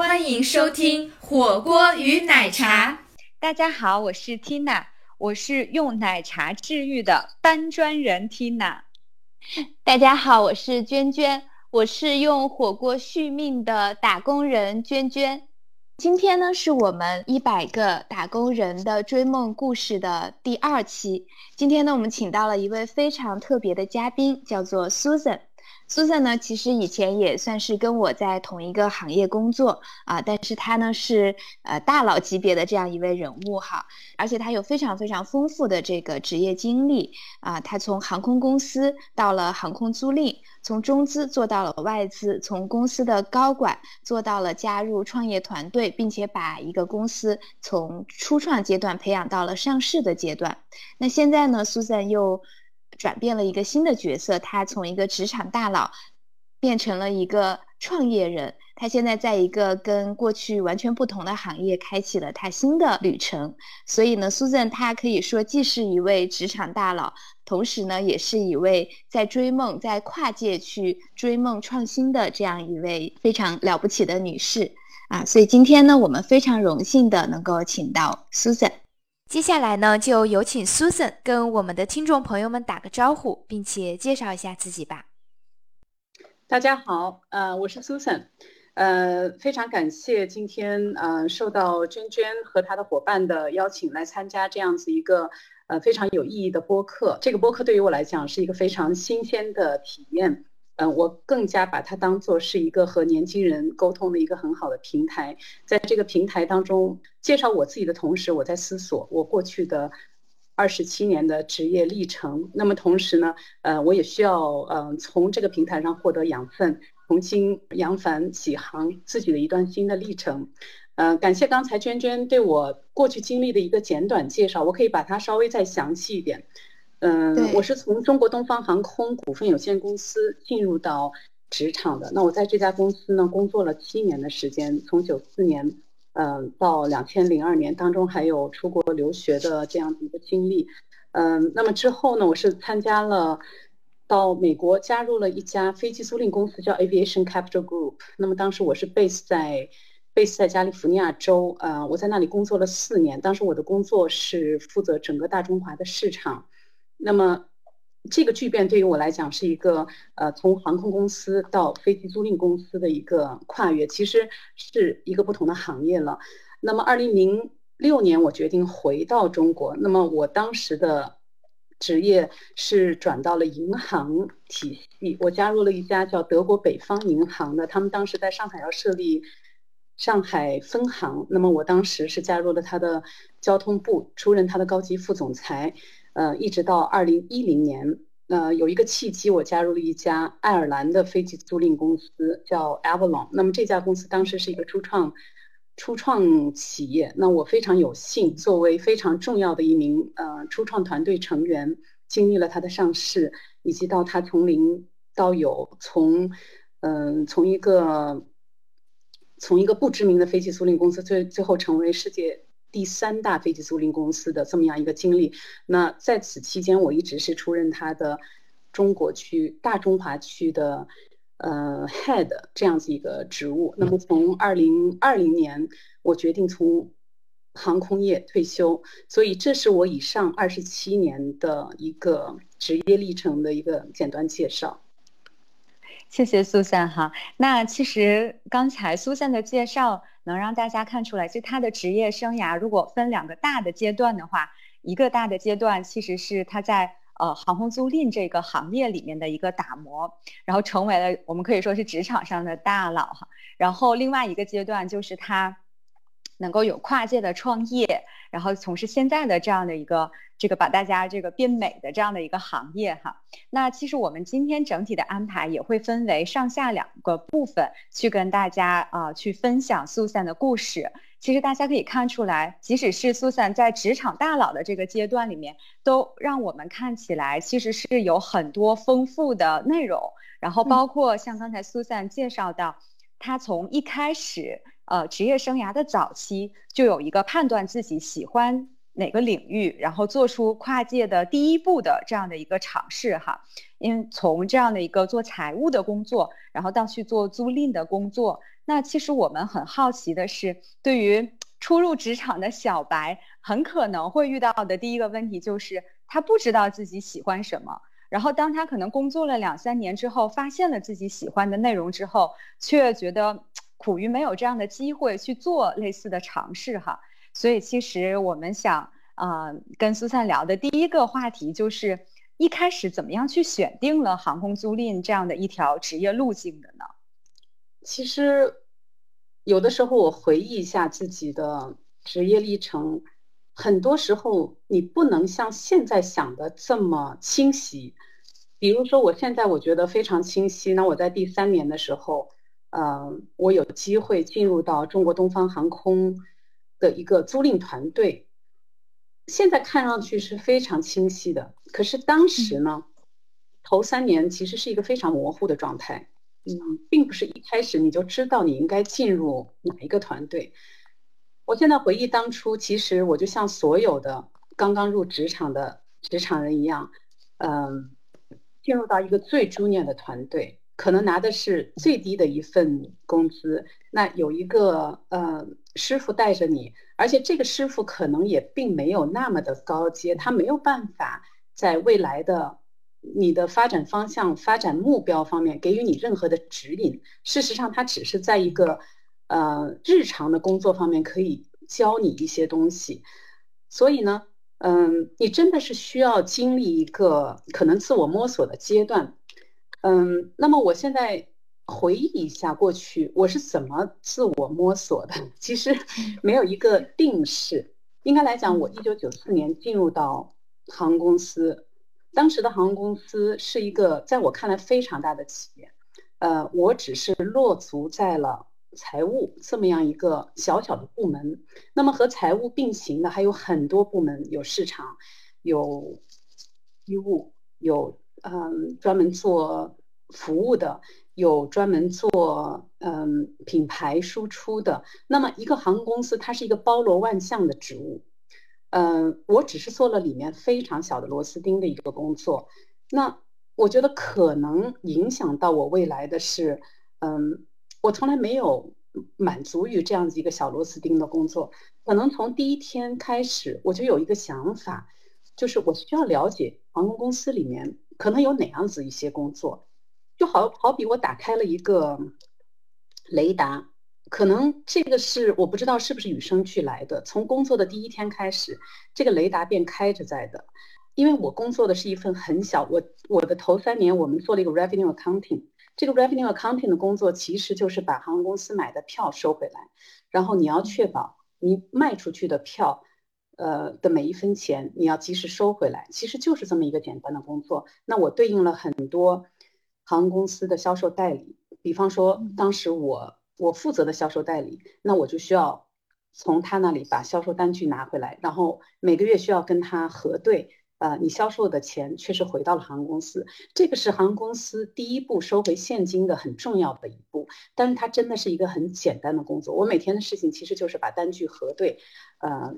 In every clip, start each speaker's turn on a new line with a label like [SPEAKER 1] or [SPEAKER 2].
[SPEAKER 1] 欢迎收听火锅与奶茶。
[SPEAKER 2] 大家好，我是 Tina，我是用奶茶治愈的搬砖人 Tina。
[SPEAKER 3] 大家好，我是娟娟，我是用火锅续命的打工人娟娟。今天呢，是我们一百个打工人的追梦故事的第二期。今天呢，我们请到了一位非常特别的嘉宾，叫做 Susan。Susan 呢，其实以前也算是跟我在同一个行业工作啊，但是她呢是呃大佬级别的这样一位人物哈，而且她有非常非常丰富的这个职业经历啊，她从航空公司到了航空租赁。从中资做到了外资，从公司的高管做到了加入创业团队，并且把一个公司从初创阶段培养到了上市的阶段。那现在呢，Susan 又转变了一个新的角色，他从一个职场大佬变成了一个创业人。他现在在一个跟过去完全不同的行业开启了他新的旅程。所以呢，Susan 他可以说既是一位职场大佬。同时呢，也是一位在追梦、在跨界去追梦创新的这样一位非常了不起的女士啊！所以今天呢，我们非常荣幸的能够请到 Susan。
[SPEAKER 1] 接下来呢，就有请 Susan 跟我们的听众朋友们打个招呼，并且介绍一下自己吧。
[SPEAKER 4] 大家好，呃，我是 Susan，呃，非常感谢今天呃受到娟娟和她的伙伴的邀请来参加这样子一个。呃，非常有意义的播客。这个播客对于我来讲是一个非常新鲜的体验。嗯，我更加把它当做是一个和年轻人沟通的一个很好的平台。在这个平台当中，介绍我自己的同时，我在思索我过去的二十七年的职业历程。那么同时呢，呃，我也需要嗯从这个平台上获得养分，重新扬帆起航自己的一段新的历程。呃，感谢刚才娟娟对我过去经历的一个简短介绍，我可以把它稍微再详细一点。嗯，我是从中国东方航空股份有限公司进入到职场的。那我在这家公司呢工作了七年的时间，从九四年嗯到两千零二年，当中还有出国留学的这样的一个经历。嗯，那么之后呢，我是参加了到美国加入了一家飞机租赁公司，叫 Aviation Capital Group。那么当时我是 base 在。base 在加利福尼亚州，呃，我在那里工作了四年。当时我的工作是负责整个大中华的市场。那么，这个巨变对于我来讲是一个，呃，从航空公司到飞机租赁公司的一个跨越，其实是一个不同的行业了。那么，二零零六年我决定回到中国。那么，我当时的职业是转到了银行体系，我加入了一家叫德国北方银行的，他们当时在上海要设立。上海分行，那么我当时是加入了他的交通部，出任他的高级副总裁，呃，一直到二零一零年，呃，有一个契机，我加入了一家爱尔兰的飞机租赁公司，叫 Avalon。那么这家公司当时是一个初创初创企业，那我非常有幸作为非常重要的一名呃初创团队成员，经历了它的上市，以及到它从零到有，从嗯从一个。从一个不知名的飞机租赁公司，最最后成为世界第三大飞机租赁公司的这么样一个经历。那在此期间，我一直是出任他的中国区、大中华区的呃 head 这样子一个职务。那么从二零二零年，我决定从航空业退休，所以这是我以上二十七年的一个职业历程的一个简单介绍。
[SPEAKER 2] 谢谢苏珊哈。那其实刚才苏珊的介绍能让大家看出来，就他的职业生涯如果分两个大的阶段的话，一个大的阶段其实是他在呃航空租赁这个行业里面的一个打磨，然后成为了我们可以说是职场上的大佬哈。然后另外一个阶段就是他能够有跨界的创业，然后从事现在的这样的一个。这个把大家这个变美的这样的一个行业哈，那其实我们今天整体的安排也会分为上下两个部分去跟大家啊去分享苏珊的故事。其实大家可以看出来，即使是苏珊在职场大佬的这个阶段里面，都让我们看起来其实是有很多丰富的内容。然后包括像刚才苏珊介绍到，他从一开始呃职业生涯的早期就有一个判断自己喜欢。哪个领域，然后做出跨界的第一步的这样的一个尝试哈，因为从这样的一个做财务的工作，然后到去做租赁的工作，那其实我们很好奇的是，对于初入职场的小白，很可能会遇到的第一个问题就是他不知道自己喜欢什么。然后当他可能工作了两三年之后，发现了自己喜欢的内容之后，却觉得苦于没有这样的机会去做类似的尝试哈。所以其实我们想啊，跟苏灿聊的第一个话题就是。一开始怎么样去选定了航空租赁这样的一条职业路径的呢？
[SPEAKER 4] 其实，有的时候我回忆一下自己的职业历程，很多时候你不能像现在想的这么清晰。比如说，我现在我觉得非常清晰。那我在第三年的时候，呃，我有机会进入到中国东方航空的一个租赁团队。现在看上去是非常清晰的，可是当时呢，头三年其实是一个非常模糊的状态，嗯，并不是一开始你就知道你应该进入哪一个团队。我现在回忆当初，其实我就像所有的刚刚入职场的职场人一样，嗯，进入到一个最 junior 的团队。可能拿的是最低的一份工资，那有一个呃师傅带着你，而且这个师傅可能也并没有那么的高阶，他没有办法在未来的你的发展方向、发展目标方面给予你任何的指引。事实上，他只是在一个呃日常的工作方面可以教你一些东西。所以呢，嗯，你真的是需要经历一个可能自我摸索的阶段。嗯，那么我现在回忆一下过去，我是怎么自我摸索的？其实没有一个定式。应该来讲，我一九九四年进入到航空公司，当时的航空公司是一个在我看来非常大的企业。呃，我只是落足在了财务这么样一个小小的部门。那么和财务并行的还有很多部门，有市场，有医务，有。嗯，专门做服务的，有专门做嗯品牌输出的。那么一个航空公司，它是一个包罗万象的职务。嗯，我只是做了里面非常小的螺丝钉的一个工作。那我觉得可能影响到我未来的是，嗯，我从来没有满足于这样子一个小螺丝钉的工作。可能从第一天开始，我就有一个想法，就是我需要了解航空公司里面。可能有哪样子一些工作，就好好比我打开了一个雷达，可能这个是我不知道是不是与生俱来的。从工作的第一天开始，这个雷达便开着在的。因为我工作的是一份很小，我我的头三年我们做了一个 revenue accounting，这个 revenue accounting 的工作其实就是把航空公司买的票收回来，然后你要确保你卖出去的票。呃的每一分钱你要及时收回来，其实就是这么一个简单的工作。那我对应了很多航空公司的销售代理，比方说当时我我负责的销售代理，那我就需要从他那里把销售单据拿回来，然后每个月需要跟他核对，呃，你销售的钱确实回到了航空公司，这个是航空公司第一步收回现金的很重要的一步。但是它真的是一个很简单的工作，我每天的事情其实就是把单据核对，呃。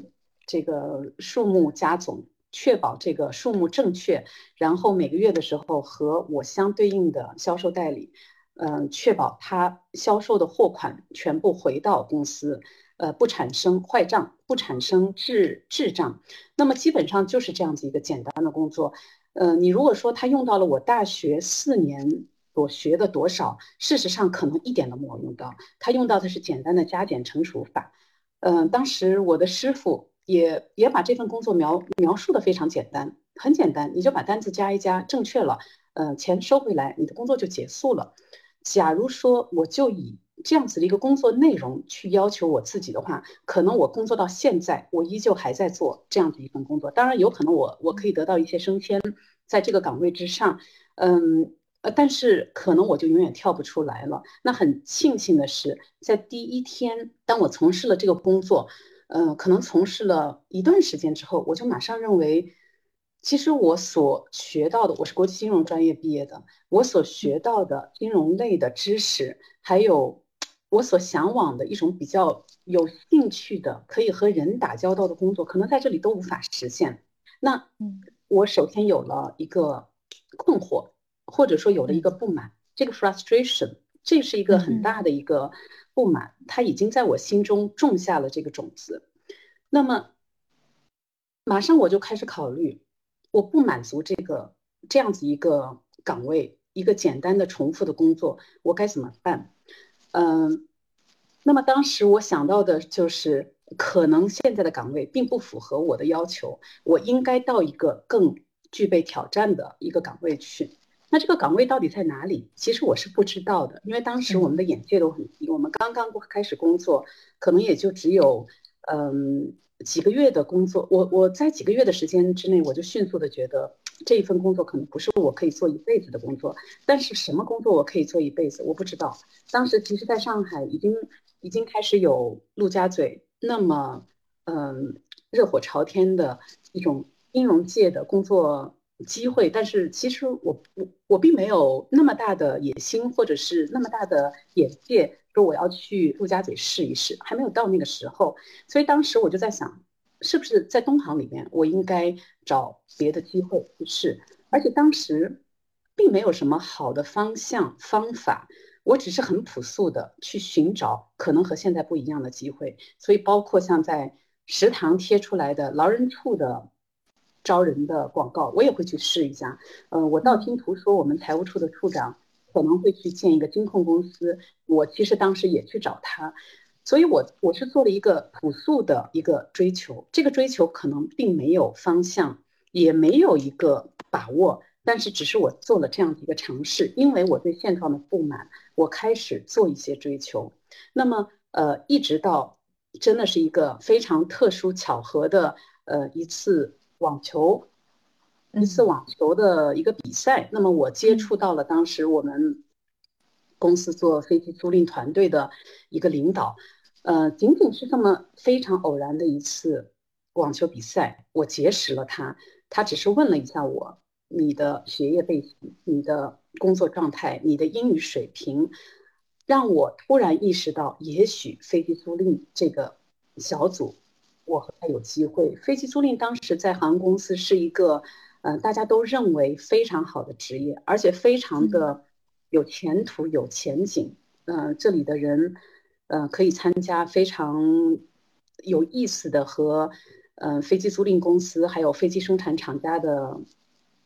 [SPEAKER 4] 这个数目加总，确保这个数目正确，然后每个月的时候和我相对应的销售代理，嗯，确保他销售的货款全部回到公司，呃，不产生坏账，不产生滞滞账。那么基本上就是这样子一个简单的工作。呃，你如果说他用到了我大学四年所学的多少，事实上可能一点都没有用到。他用到的是简单的加减乘除法。嗯，当时我的师傅。也也把这份工作描描述的非常简单，很简单，你就把单子加一加，正确了，呃，钱收回来，你的工作就结束了。假如说我就以这样子的一个工作内容去要求我自己的话，可能我工作到现在，我依旧还在做这样子一份工作。当然，有可能我我可以得到一些升迁，在这个岗位之上，嗯，呃，但是可能我就永远跳不出来了。那很庆幸的是，在第一天，当我从事了这个工作。嗯，可能从事了一段时间之后，我就马上认为，其实我所学到的，我是国际金融专业毕业的，我所学到的金融类的知识，还有我所向往的一种比较有兴趣的，可以和人打交道的工作，可能在这里都无法实现。那，我首先有了一个困惑，或者说有了一个不满，这个 frustration。这是一个很大的一个不满，他已经在我心中种下了这个种子。那么，马上我就开始考虑，我不满足这个这样子一个岗位，一个简单的重复的工作，我该怎么办？嗯，那么当时我想到的就是，可能现在的岗位并不符合我的要求，我应该到一个更具备挑战的一个岗位去。那这个岗位到底在哪里？其实我是不知道的，因为当时我们的眼界都很低，我们刚刚开始工作，可能也就只有嗯几个月的工作。我我在几个月的时间之内，我就迅速的觉得这一份工作可能不是我可以做一辈子的工作。但是什么工作我可以做一辈子，我不知道。当时其实在上海已经已经开始有陆家嘴那么嗯热火朝天的一种金融界的工作。机会，但是其实我我我并没有那么大的野心，或者是那么大的眼界，说我要去陆家嘴试一试，还没有到那个时候。所以当时我就在想，是不是在东航里面，我应该找别的机会去试。而且当时并没有什么好的方向方法，我只是很朴素的去寻找可能和现在不一样的机会。所以包括像在食堂贴出来的劳人处的。招人的广告，我也会去试一下。呃，我道听途说，我们财务处的处长可能会去建一个金控公司。我其实当时也去找他，所以我我是做了一个朴素的一个追求。这个追求可能并没有方向，也没有一个把握，但是只是我做了这样的一个尝试，因为我对现状的不满，我开始做一些追求。那么，呃，一直到真的是一个非常特殊巧合的呃一次。网球一次网球的一个比赛，那么我接触到了当时我们公司做飞机租赁团队的一个领导，呃，仅仅是这么非常偶然的一次网球比赛，我结识了他。他只是问了一下我，你的学业背景、你的工作状态、你的英语水平，让我突然意识到，也许飞机租赁这个小组。我和他有机会。飞机租赁当时在航空公司是一个，呃，大家都认为非常好的职业，而且非常的有前途、有前景。呃，这里的人，呃，可以参加非常有意思的和，呃，飞机租赁公司还有飞机生产厂家的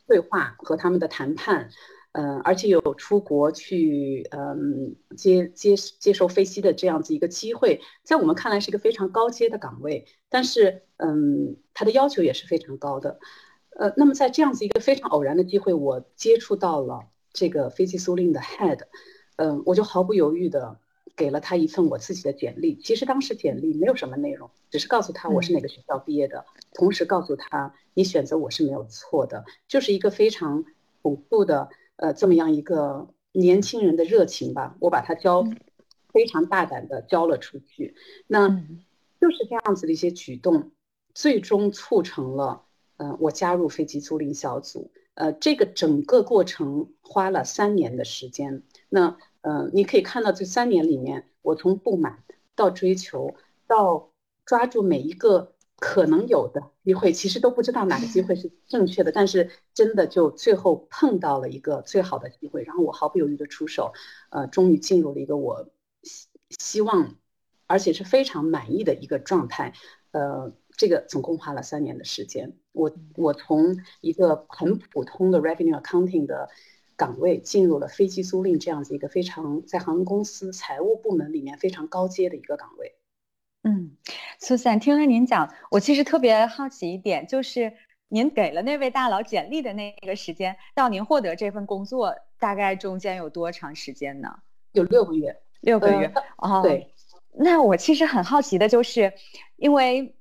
[SPEAKER 4] 对话和他们的谈判。嗯，而且有出国去，嗯，接接接受飞机的这样子一个机会，在我们看来是一个非常高阶的岗位，但是，嗯，他的要求也是非常高的，呃，那么在这样子一个非常偶然的机会，我接触到了这个飞机租赁的 head，嗯，我就毫不犹豫的给了他一份我自己的简历。其实当时简历没有什么内容，只是告诉他我是哪个学校毕业的，同时告诉他你选择我是没有错的，就是一个非常朴素的。呃，这么样一个年轻人的热情吧，我把它交，非常大胆的交了出去。那就是这样子的一些举动，最终促成了，呃，我加入飞机租赁小组。呃，这个整个过程花了三年的时间。那，呃，你可以看到这三年里面，我从不满到追求，到抓住每一个。可能有的机会，其实都不知道哪个机会是正确的，但是真的就最后碰到了一个最好的机会，然后我毫不犹豫的出手，呃，终于进入了一个我希希望，而且是非常满意的一个状态，呃，这个总共花了三年的时间，我我从一个很普通的 revenue accounting 的岗位进入了飞机租赁这样子一个非常在航空公司财务部门里面非常高阶的一个岗位。
[SPEAKER 2] 嗯，苏珊，听了您讲，我其实特别好奇一点，就是您给了那位大佬简历的那个时间，到您获得这份工作，大概中间有多长时间呢？
[SPEAKER 4] 有六个月，
[SPEAKER 2] 六个月。哦，
[SPEAKER 4] 对。
[SPEAKER 2] 那我其实很好奇的就是，因为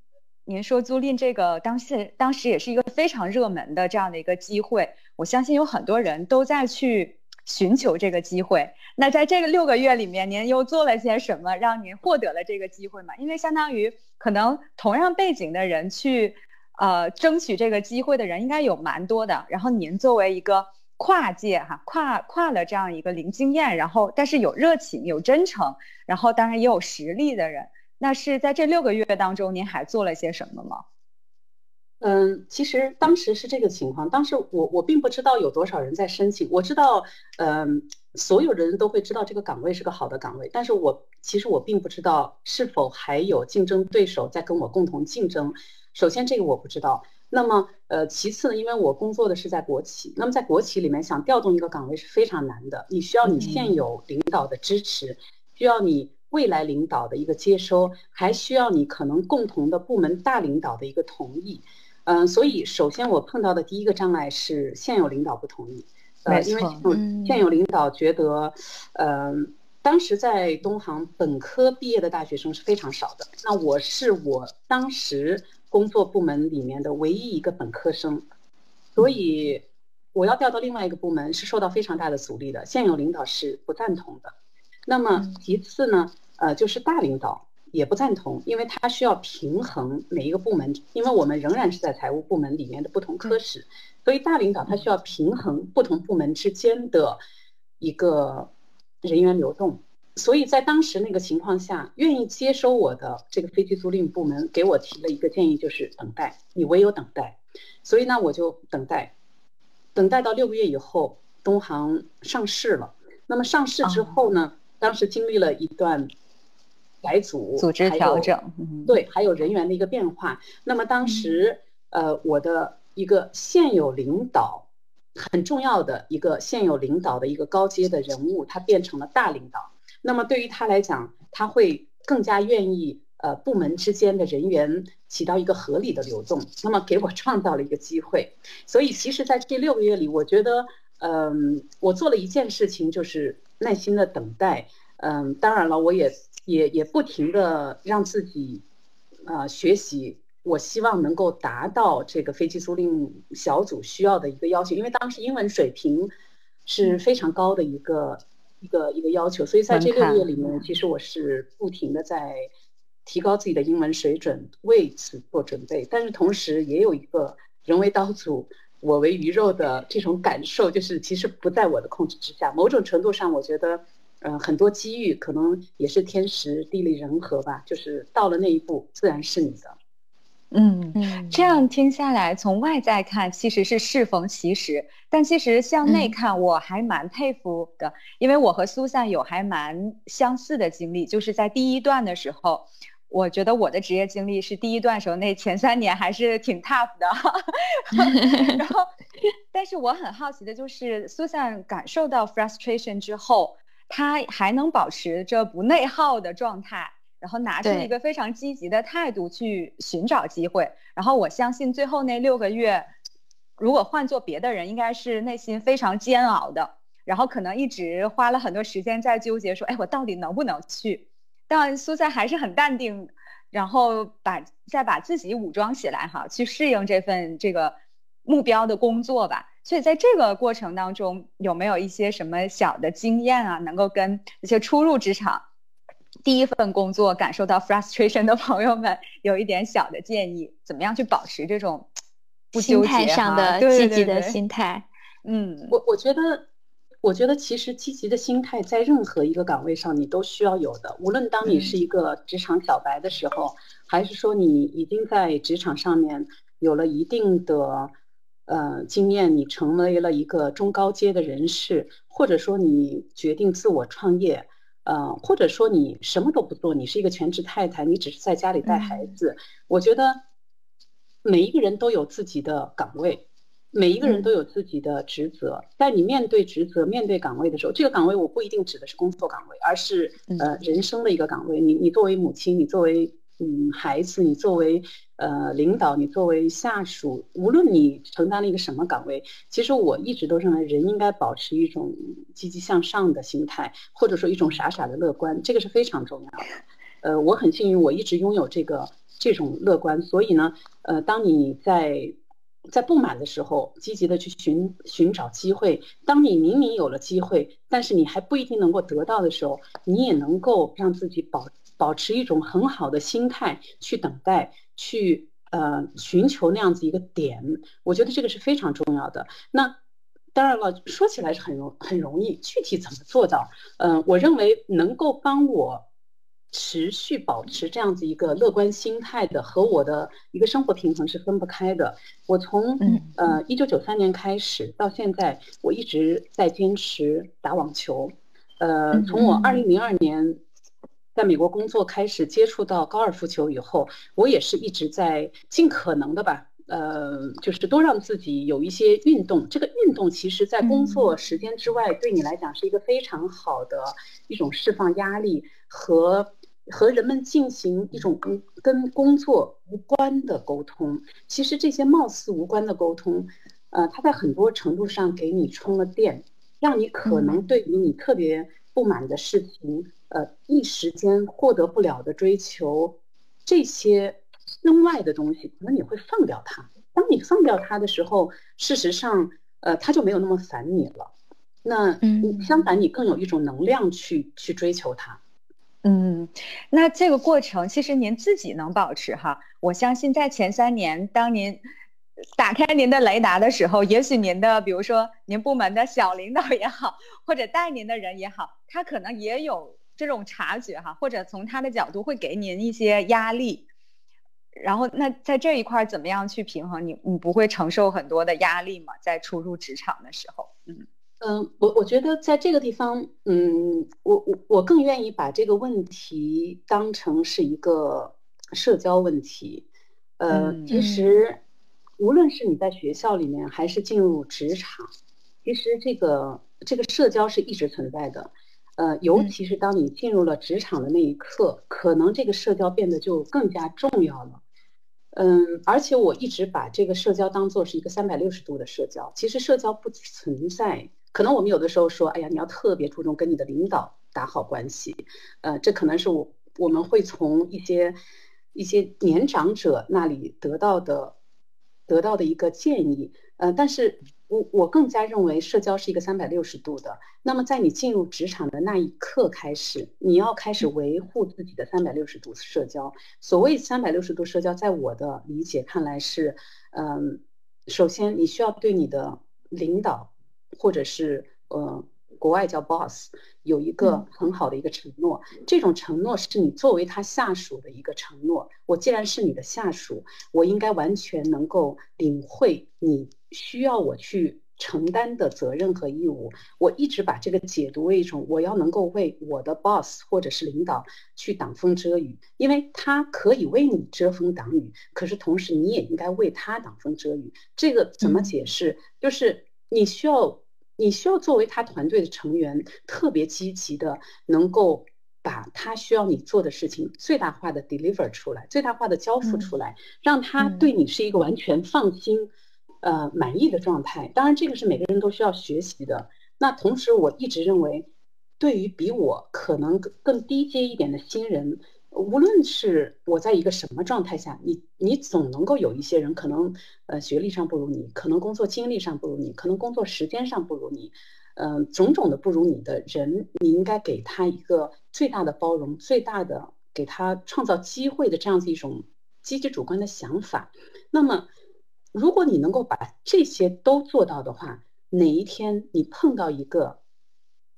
[SPEAKER 2] 您说租赁这个当时当时也是一个非常热门的这样的一个机会，我相信有很多人都在去。寻求这个机会，那在这个六个月里面，您又做了些什么，让您获得了这个机会嘛？因为相当于可能同样背景的人去，呃，争取这个机会的人应该有蛮多的。然后您作为一个跨界哈，跨跨了这样一个零经验，然后但是有热情、有真诚，然后当然也有实力的人，那是在这六个月当中，您还做了些什么吗？
[SPEAKER 4] 嗯，其实当时是这个情况。当时我我并不知道有多少人在申请。我知道，嗯，所有人都会知道这个岗位是个好的岗位，但是我其实我并不知道是否还有竞争对手在跟我共同竞争。首先这个我不知道。那么，呃，其次呢，因为我工作的是在国企，那么在国企里面想调动一个岗位是非常难的，你需要你现有领导的支持，需要你未来领导的一个接收，还需要你可能共同的部门大领导的一个同意。嗯，所以首先我碰到的第一个障碍是现有领导不同意。呃，因为现有领导觉得，嗯，当时在东航本科毕业的大学生是非常少的。那我是我当时工作部门里面的唯一一个本科生，所以我要调到另外一个部门是受到非常大的阻力的。现有领导是不赞同的。那么其次呢，呃，就是大领导也不赞同，因为他需要平衡每一个部门，因为我们仍然是在财务部门里面的不同科室。所以大领导他需要平衡不同部门之间的一个人员流动，所以在当时那个情况下，愿意接收我的这个飞机租赁部门给我提了一个建议，就是等待，你唯有等待。所以呢，我就等待，等待到六个月以后，东航上市了。那么上市之后呢，当时经历了一段改组、
[SPEAKER 2] 组织调整，
[SPEAKER 4] 对，还有人员的一个变化。那么当时，呃，我的。一个现有领导很重要的一个现有领导的一个高阶的人物，他变成了大领导。那么对于他来讲，他会更加愿意呃部门之间的人员起到一个合理的流动。那么给我创造了一个机会。所以其实在这六个月里，我觉得嗯，我做了一件事情，就是耐心的等待。嗯，当然了，我也也也不停的让自己呃学习。我希望能够达到这个飞机租赁小组需要的一个要求，因为当时英文水平是非常高的一个一个一个要求，所以在这六个月里面，其实我是不停的在提高自己的英文水准，为此做准备。但是同时也有一个人为刀俎，我为鱼肉的这种感受，就是其实不在我的控制之下。某种程度上，我觉得，嗯，很多机遇可能也是天时地利人和吧，就是到了那一步，自然是你的。
[SPEAKER 2] 嗯，这样听下来，从外在看其实是适逢其时，但其实向内看，我还蛮佩服的，因为我和苏珊有还蛮相似的经历，就是在第一段的时候，我觉得我的职业经历是第一段时候那前三年还是挺 tough 的，然后，但是我很好奇的就是苏珊感受到 frustration 之后，他还能保持着不内耗的状态。然后拿出一个非常积极的态度去寻找机会，然后我相信最后那六个月，如果换做别的人，应该是内心非常煎熬的，然后可能一直花了很多时间在纠结，说，哎，我到底能不能去？但苏珊还是很淡定，然后把再把自己武装起来，哈，去适应这份这个目标的工作吧。所以在这个过程当中，有没有一些什么小的经验啊，能够跟一些初入职场？第一份工作感受到 frustration 的朋友们，有一点小的建议，怎么样去保持这种
[SPEAKER 3] 心态上的积极的心态？
[SPEAKER 2] 嗯，
[SPEAKER 4] 我我觉得，我觉得其实积极的心态在任何一个岗位上你都需要有的。无论当你是一个职场小白的时候，还是说你已经在职场上面有了一定的呃经验，你成为了一个中高阶的人士，或者说你决定自我创业。呃，或者说你什么都不做，你是一个全职太太，你只是在家里带孩子。我觉得每一个人都有自己的岗位，每一个人都有自己的职责。在你面对职责、面对岗位的时候，这个岗位我不一定指的是工作岗位，而是呃人生的一个岗位。你你作为母亲，你作为。嗯，孩子，你作为呃领导，你作为下属，无论你承担了一个什么岗位，其实我一直都认为人应该保持一种积极向上的心态，或者说一种傻傻的乐观，这个是非常重要的。呃，我很幸运，我一直拥有这个这种乐观，所以呢，呃，当你在在不满的时候，积极的去寻寻找机会；当你明明有了机会，但是你还不一定能够得到的时候，你也能够让自己保。保持一种很好的心态去等待，去呃寻求那样子一个点，我觉得这个是非常重要的。那当然了，说起来是很容很容易，具体怎么做到？嗯，我认为能够帮我持续保持这样子一个乐观心态的，和我的一个生活平衡是分不开的。我从呃一九九三年开始到现在，我一直在坚持打网球。呃，从我二零零二年在美国工作开始接触到高尔夫球以后，我也是一直在尽可能的吧。呃，就是多让自己有一些运动。这个运动其实，在工作时间之外，对你来讲是一个非常好的一种释放压力和和人们进行一种跟跟工作无关的沟通。其实这些貌似无关的沟通，呃，它在很多程度上给你充了电，让你可能对于你特别不满的事情，呃，一时间获得不了的追求，这些。身外的东西，可能你会放掉它。当你放掉它的时候，事实上，呃，它就没有那么烦你了。那嗯，相反，你更有一种能量去去追求它。
[SPEAKER 2] 嗯，那这个过程其实您自己能保持哈。我相信在前三年，当您打开您的雷达的时候，也许您的，比如说您部门的小领导也好，或者带您的人也好，他可能也有这种察觉哈，或者从他的角度会给您一些压力。然后，那在这一块怎么样去平衡？你你不会承受很多的压力吗？在初入职场的时候，
[SPEAKER 4] 嗯嗯，我我觉得在这个地方，嗯，我我我更愿意把这个问题当成是一个社交问题。呃，其实无论是你在学校里面，还是进入职场，其实这个这个社交是一直存在的。呃，尤其是当你进入了职场的那一刻，可能这个社交变得就更加重要了。嗯，而且我一直把这个社交当做是一个三百六十度的社交。其实社交不存在，可能我们有的时候说，哎呀，你要特别注重跟你的领导打好关系。呃，这可能是我我们会从一些一些年长者那里得到的得到的一个建议。呃，但是。我我更加认为社交是一个三百六十度的。那么在你进入职场的那一刻开始，你要开始维护自己的三百六十度社交。所谓三百六十度社交，在我的理解看来是，嗯，首先你需要对你的领导，或者是呃。国外叫 boss，有一个很好的一个承诺，这种承诺是你作为他下属的一个承诺。我既然是你的下属，我应该完全能够领会你需要我去承担的责任和义务。我一直把这个解读为一种，我要能够为我的 boss 或者是领导去挡风遮雨，因为他可以为你遮风挡雨，可是同时你也应该为他挡风遮雨。这个怎么解释？就是你需要。你需要作为他团队的成员，特别积极的，能够把他需要你做的事情最大化的 deliver 出来，最大化的交付出来，让他对你是一个完全放心、呃满意的状态。当然，这个是每个人都需要学习的。那同时，我一直认为，对于比我可能更低阶一点的新人。无论是我在一个什么状态下，你你总能够有一些人可能呃学历上不如你，可能工作经历上不如你，可能工作时间上不如你，嗯，种种的不如你的人，你应该给他一个最大的包容，最大的给他创造机会的这样子一种积极主观的想法。那么，如果你能够把这些都做到的话，哪一天你碰到一个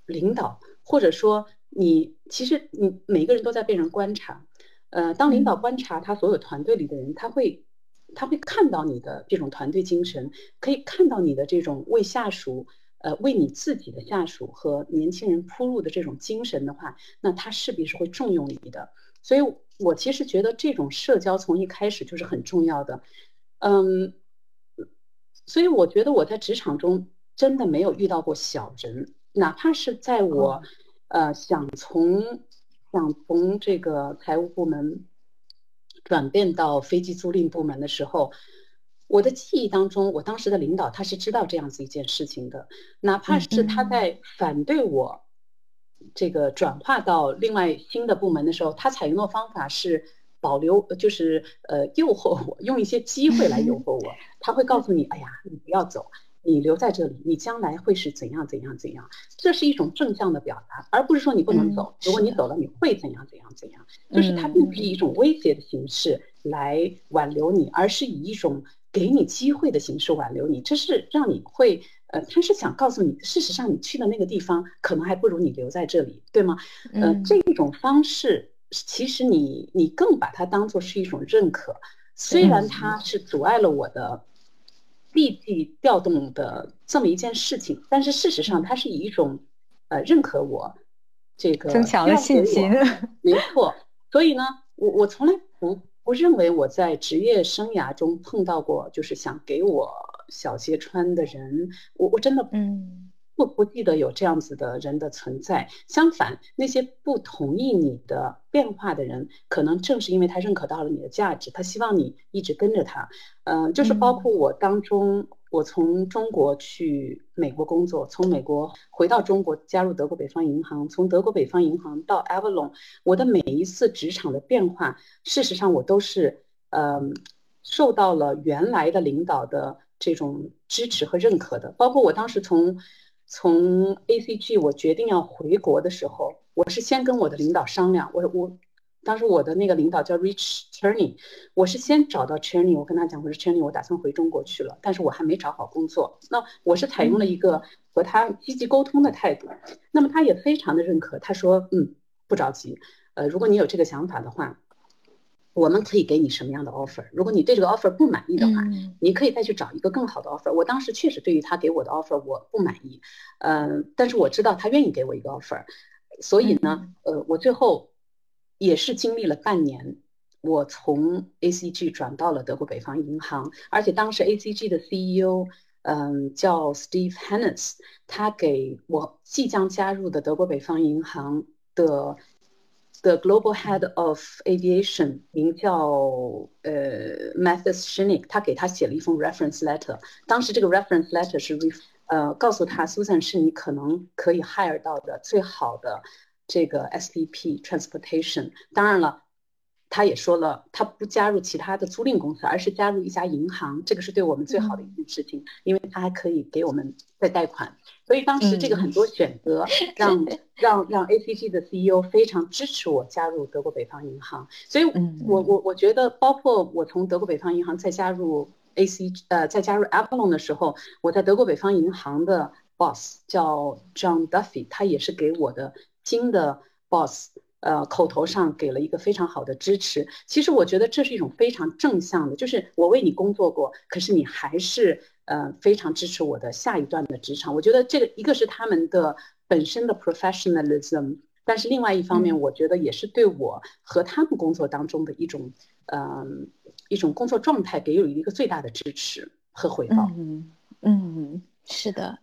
[SPEAKER 4] 领导，或者说。你其实你每个人都在被人观察，呃，当领导观察他所有团队里的人，他会他会看到你的这种团队精神，可以看到你的这种为下属，呃，为你自己的下属和年轻人铺路的这种精神的话，那他势必是会重用你的。所以，我其实觉得这种社交从一开始就是很重要的，嗯，所以我觉得我在职场中真的没有遇到过小人，哪怕是在我。呃，想从想从这个财务部门转变到飞机租赁部门的时候，我的记忆当中，我当时的领导他是知道这样子一件事情的，哪怕是他在反对我这个转化到另外新的部门的时候，他采用的方法是保留，就是呃诱惑我，用一些机会来诱惑我，他会告诉你，哎呀，你不要走。你留在这里，你将来会是怎样怎样怎样？这是一种正向的表达，而不是说你不能走。如果你走了，你会怎样怎样怎样？就是它并不是以一种威胁的形式来挽留你，而是以一种给你机会的形式挽留你。这是让你会，呃，他是想告诉你，事实上你去的那个地方可能还不如你留在这里，对吗？呃，这一种方式其实你你更把它当做是一种认可，虽然它是阻碍了我的立即调动的这么一件事情，但是事实上它是以一种呃认可我这个
[SPEAKER 2] 增强了信心，
[SPEAKER 4] 没错。所以呢，我我从来不不认为我在职业生涯中碰到过就是想给我小鞋穿的人，我我真的
[SPEAKER 3] 嗯。
[SPEAKER 4] 不不记得有这样子的人的存在。相反，那些不同意你的变化的人，可能正是因为他认可到了你的价值，他希望你一直跟着他。嗯，就是包括我当中，我从中国去美国工作，从美国回到中国加入德国北方银行，从德国北方银行到 Avalon，我的每一次职场的变化，事实上我都是嗯受到了原来的领导的这种支持和认可的。包括我当时从从 ACG 我决定要回国的时候，我是先跟我的领导商量。我我当时我的那个领导叫 Rich Cherny，我是先找到 Cherny，我跟他讲，我说 Cherny，我打算回中国去了，但是我还没找好工作。那我是采用了一个和他积极沟通的态度，那么他也非常的认可。他说，嗯，不着急，呃，如果你有这个想法的话。我们可以给你什么样的 offer？如果你对这个 offer 不满意的话，你可以再去找一个更好的 offer。我当时确实对于他给我的 offer 我不满意，呃，但是我知道他愿意给我一个 offer，所以呢，呃，我最后也是经历了半年，我从 ACG 转到了德国北方银行，而且当时 ACG 的 CEO，嗯，叫 Steve Hannes，他给我即将加入的德国北方银行的。的 Global Head of Aviation 名叫呃 Mathis Shinik，他给他写了一封 reference letter。当时这个 reference letter 是呃告诉他 Susan 是你可能可以 hire 到的最好的这个 SVP Transportation。当然了。 他也说了，他不加入其他的租赁公司，而是加入一家银行，这个是对我们最好的一件事情，因为他还可以给我们再贷款。所以当时这个很多选择，让让让 ACG 的 CEO 非常支持我加入德国北方银行。所以，我我我觉得，包括我从德国北方银行再加入 AC 呃再加入 Avalon 的时候，我在德国北方银行的 boss 叫 John Duffy，他也是给我的新的 boss。呃，口头上给了一个非常好的支持。其实我觉得这是一种非常正向的，就是我为你工作过，可是你还是呃非常支持我的下一段的职场。我觉得这个一个是他们的本身的 professionalism，但是另外一方面，我觉得也是对我和他们工作当中的一种嗯一种工作状态给予一个最大的支持和回报。
[SPEAKER 3] 嗯嗯，是的。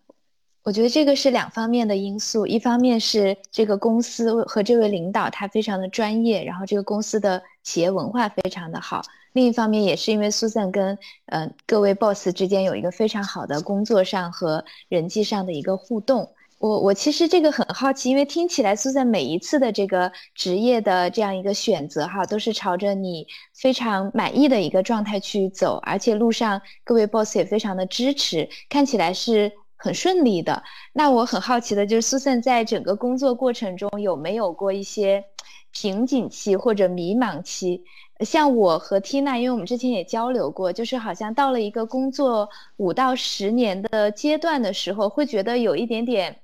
[SPEAKER 3] 我觉得这个是两方面的因素，一方面是这个公司和这位领导他非常的专业，然后这个公司的企业文化非常的好；另一方面也是因为苏珊跟嗯各位 boss 之间有一个非常好的工作上和人际上的一个互动。我我其实这个很好奇，因为听起来苏珊每一次的这个职业的这样一个选择哈，都是朝着你非常满意的一个状态去走，而且路上各位 boss 也非常的支持，看起来是。很顺利的。那我很好奇的就是，苏珊在整个工作过程中有没有过一些瓶颈期或者迷茫期？像我和 Tina，因为我们之前也交流过，就是好像到了一个工作五到十年的阶段的时候，会觉得有一点点，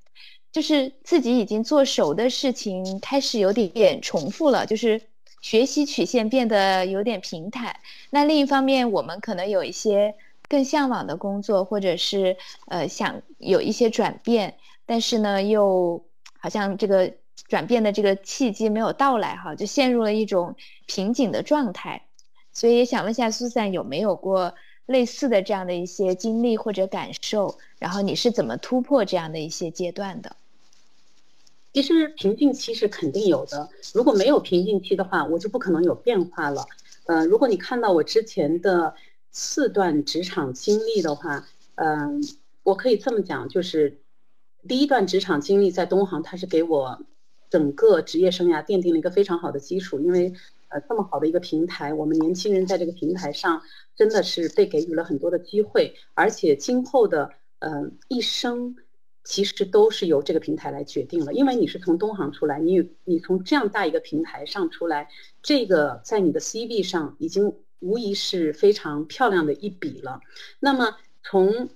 [SPEAKER 3] 就是自己已经做熟的事情开始有点点重复了，就是学习曲线变得有点平坦。那另一方面，我们可能有一些。更向往的工作，或者是呃想有一些转变，但是呢，又好像这个转变的这个契机没有到来哈，就陷入了一种瓶颈的状态。所以也想问一下苏珊，有没有过类似的这样的一些经历或者感受？然后你是怎么突破这样的一些阶段的？
[SPEAKER 4] 其实瓶颈期是肯定有的，如果没有瓶颈期的话，我就不可能有变化了。呃，如果你看到我之前的。四段职场经历的话，嗯，我可以这么讲，就是第一段职场经历在东航，它是给我整个职业生涯奠定了一个非常好的基础。因为呃，这么好的一个平台，我们年轻人在这个平台上真的是被给予了很多的机会，而且今后的嗯一生其实都是由这个平台来决定了。因为你是从东航出来，你你从这样大一个平台上出来，这个在你的 CV 上已经。无疑是非常漂亮的一笔了。那么从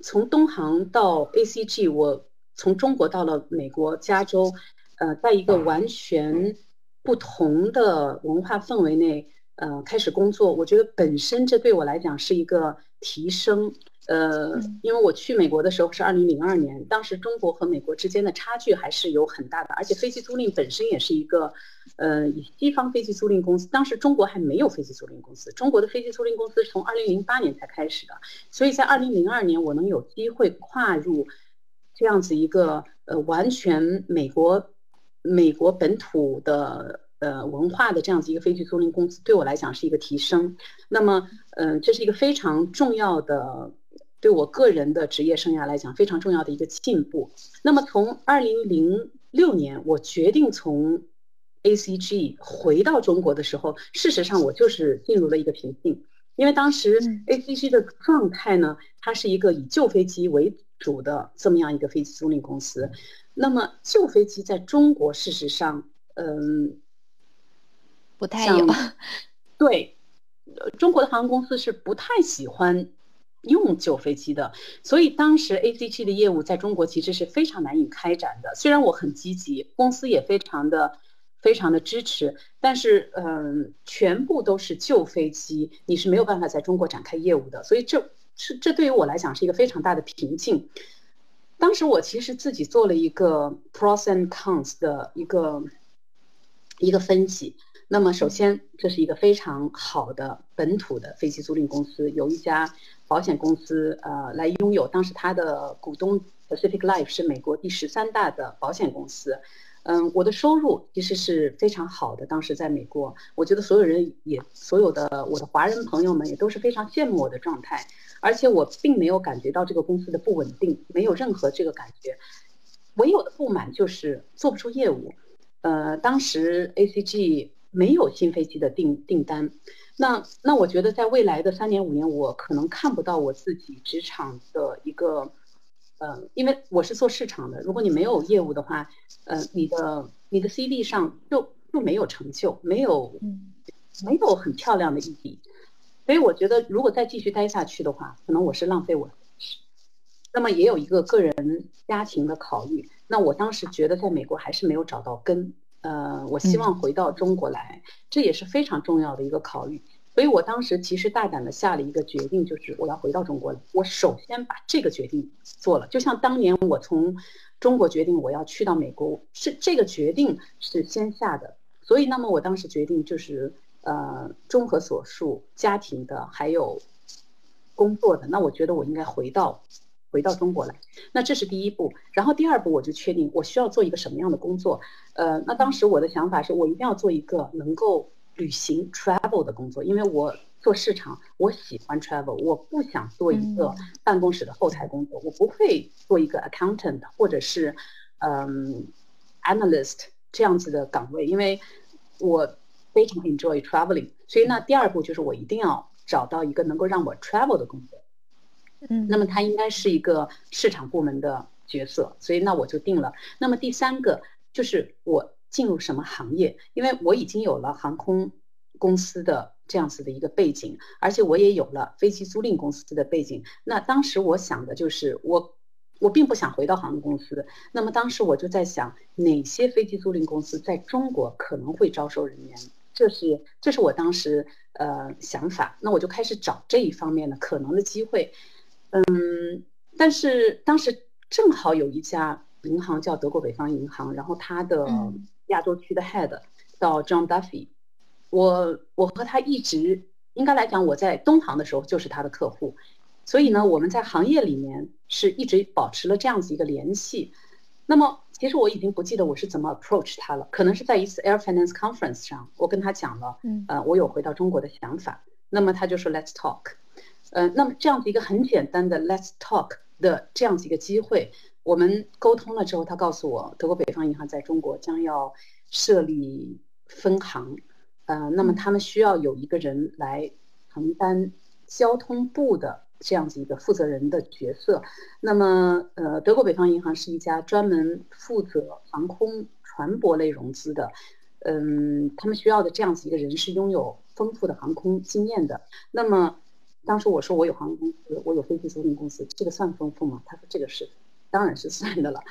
[SPEAKER 4] 从东航到 ACG，我从中国到了美国加州，呃，在一个完全不同的文化氛围内，呃，开始工作，我觉得本身这对我来讲是一个提升。呃，因为我去美国的时候是二零零二年，当时中国和美国之间的差距还是有很大的，而且飞机租赁本身也是一个，呃，西方飞机租赁公司，当时中国还没有飞机租赁公司，中国的飞机租赁公司是从二零零八年才开始的，所以在二零零二年我能有机会跨入这样子一个呃完全美国美国本土的。呃，文化的这样子一个飞机租赁公司，对我来讲是一个提升。那么，嗯，这是一个非常重要的，对我个人的职业生涯来讲非常重要的一个进步。那么，从二零零六年我决定从 ACG 回到中国的时候，事实上我就是进入了一个瓶颈，因为当时 ACG 的状态呢，它是一个以旧飞机为主的这么样一个飞机租赁公司。那么，旧飞机在中国事实上，嗯。
[SPEAKER 3] 不太有，
[SPEAKER 4] 对，中国的航空公司是不太喜欢用旧飞机的，所以当时 ACG 的业务在中国其实是非常难以开展的。虽然我很积极，公司也非常的非常的支持，但是嗯，全部都是旧飞机，你是没有办法在中国展开业务的。所以这是这对于我来讲是一个非常大的瓶颈。当时我其实自己做了一个 pros and cons 的一个一个分析。那么，首先，这是一个非常好的本土的飞机租赁公司，有一家保险公司，呃，来拥有。当时它的股东 Pacific Life 是美国第十三大的保险公司。嗯，我的收入其实是非常好的。当时在美国，我觉得所有人也，所有的我的华人朋友们也都是非常羡慕我的状态。而且我并没有感觉到这个公司的不稳定，没有任何这个感觉。唯有的不满就是做不出业务。呃，当时 ACG。没有新飞机的订订单，那那我觉得在未来的三年五年，我可能看不到我自己职场的一个，呃，因为我是做市场的，如果你没有业务的话，呃，你的你的 CV 上就就没有成就，没有没有很漂亮的一笔，所以我觉得如果再继续待下去的话，可能我是浪费我。那么也有一个个人家庭的考虑，那我当时觉得在美国还是没有找到根。呃，我希望回到中国来，这也是非常重要的一个考虑。所以我当时其实大胆的下了一个决定，就是我要回到中国来。我首先把这个决定做了，就像当年我从中国决定我要去到美国，是这个决定是先下的。所以，那么我当时决定就是呃，综合所述，家庭的还有工作的，那我觉得我应该回到。回到中国来，那这是第一步。然后第二步，我就确定我需要做一个什么样的工作。呃，那当时我的想法是我一定要做一个能够旅行 travel 的工作，因为我做市场，我喜欢 travel，我不想做一个办公室的后台工作，我不会做一个 accountant 或者是嗯 analyst 这样子的岗位，因为我非常 enjoy traveling。所以那第二步就是我一定要找到一个能够让我 travel 的工作。
[SPEAKER 3] 嗯，
[SPEAKER 4] 那么他应该是一个市场部门的角色，所以那我就定了。那么第三个就是我进入什么行业，因为我已经有了航空公司的这样子的一个背景，而且我也有了飞机租赁公司的背景。那当时我想的就是我我并不想回到航空公司。那么当时我就在想哪些飞机租赁公司在中国可能会招收人员，这是这是我当时呃想法。那我就开始找这一方面的可能的机会。嗯，但是当时正好有一家银行叫德国北方银行，然后他的亚洲区的 head 叫 John Duffy，我我和他一直应该来讲，我在东航的时候就是他的客户，所以呢，我们在行业里面是一直保持了这样子一个联系。那么其实我已经不记得我是怎么 approach 他了，可能是在一次 Air Finance Conference 上，我跟他讲了，呃，我有回到中国的想法，那么他就说 Let's talk。呃，那么这样子一个很简单的 Let's talk 的这样子一个机会，我们沟通了之后，他告诉我，德国北方银行在中国将要设立分行，呃，那么他们需要有一个人来承担交通部的这样子一个负责人的角色。那么，呃，德国北方银行是一家专门负责航空船舶类融资的，嗯，他们需要的这样子一个人是拥有丰富的航空经验的。那么当时我说我有航空公司，我有飞机租赁公司，这个算丰富吗？他说这个是，当然是算的了。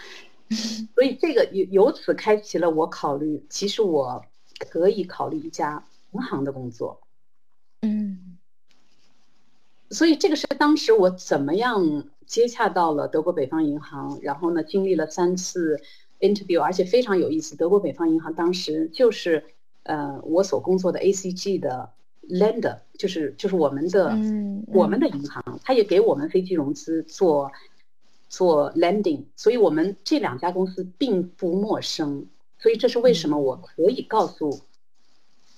[SPEAKER 4] 所以这个由由此开启了我考虑，其实我可以考虑一家银行的工作。
[SPEAKER 3] 嗯，
[SPEAKER 4] 所以这个是当时我怎么样接洽到了德国北方银行，然后呢，经历了三次 interview，而且非常有意思。德国北方银行当时就是呃我所工作的 ACG 的 lender，就是就是我们的我们的银行，它也给我们飞机融资做做 lending，所以我们这两家公司并不陌生。所以这是为什么我可以告诉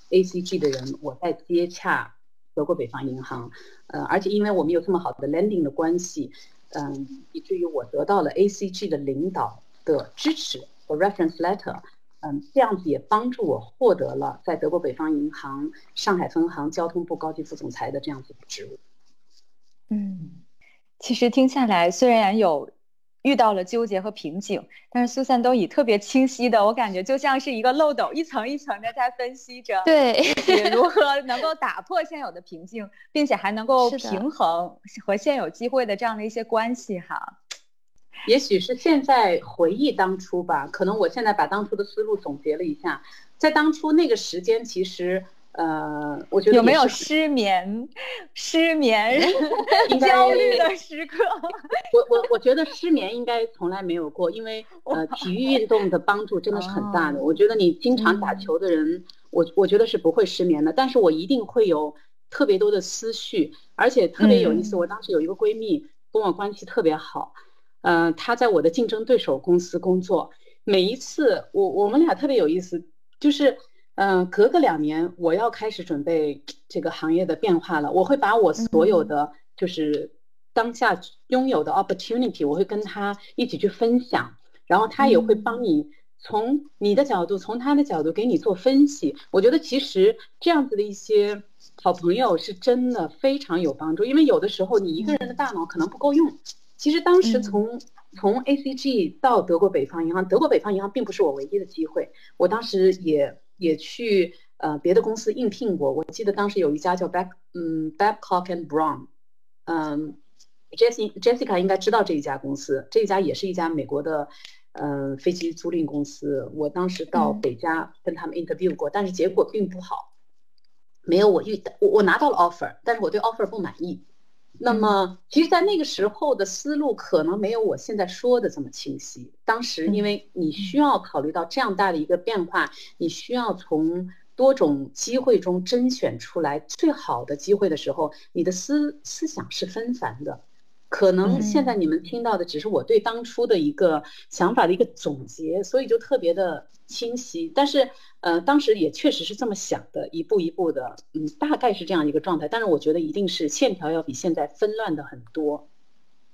[SPEAKER 4] ACG 的人我在接洽德国北方银行，呃，而且因为我们有这么好的 lending 的关系，嗯，以至于我得到了 ACG 的领导的支持和 reference letter，嗯，这样子也帮助我获得了在德国北方银行上海分行交通部高级副总裁的这样子的职务。
[SPEAKER 2] 嗯，其实听下来虽然有。遇到了纠结和瓶颈，但是苏珊都以特别清晰的，我感觉就像是一个漏斗，一层一层的在分析着，
[SPEAKER 3] 对，
[SPEAKER 2] 如何能够打破现有的瓶颈，并且还能够平衡和现有机会的这样的一些关系哈。
[SPEAKER 4] 也许是现在回忆当初吧，可能我现在把当初的思路总结了一下，在当初那个时间，其实。呃，我觉得
[SPEAKER 2] 有没有失眠、失眠、焦虑的时刻？
[SPEAKER 4] 我我我觉得失眠应该从来没有过，因为呃，体育运动的帮助真的是很大的。我觉得你经常打球的人，我我觉得是不会失眠的。但是我一定会有特别多的思绪，而且特别有意思。我当时有一个闺蜜跟我关系特别好，嗯，他在我的竞争对手公司工作。每一次我我们俩特别有意思，就是。嗯，隔个两年，我要开始准备这个行业的变化了。我会把我所有的就是当下拥有的 opportunity，我会跟他一起去分享，然后他也会帮你从你的角度，从他的角度给你做分析。我觉得其实这样子的一些好朋友是真的非常有帮助，因为有的时候你一个人的大脑可能不够用。其实当时从从 ACG 到德国北方银行，德国北方银行并不是我唯一的机会，我当时也。也去呃别的公司应聘过，我记得当时有一家叫 Back 嗯 Babcock and Brown，嗯，Jessica Jessica 应该知道这一家公司，这一家也是一家美国的嗯飞机租赁公司。我当时到北加跟他们 interview 过，但是结果并不好，没有我预我我拿到了 offer，但是我对 offer 不满意。那么，其实，在那个时候的思路可能没有我现在说的这么清晰。当时，因为你需要考虑到这样大的一个变化，你需要从多种机会中甄选出来最好的机会的时候，你的思思想是纷繁的。可能现在你们听到的只是我对当初的一个想法的一个总结，所以就特别的清晰。但是，呃，当时也确实是这么想的，一步一步的，嗯，大概是这样一个状态。但是我觉得一定是线条要比现在纷乱的很多。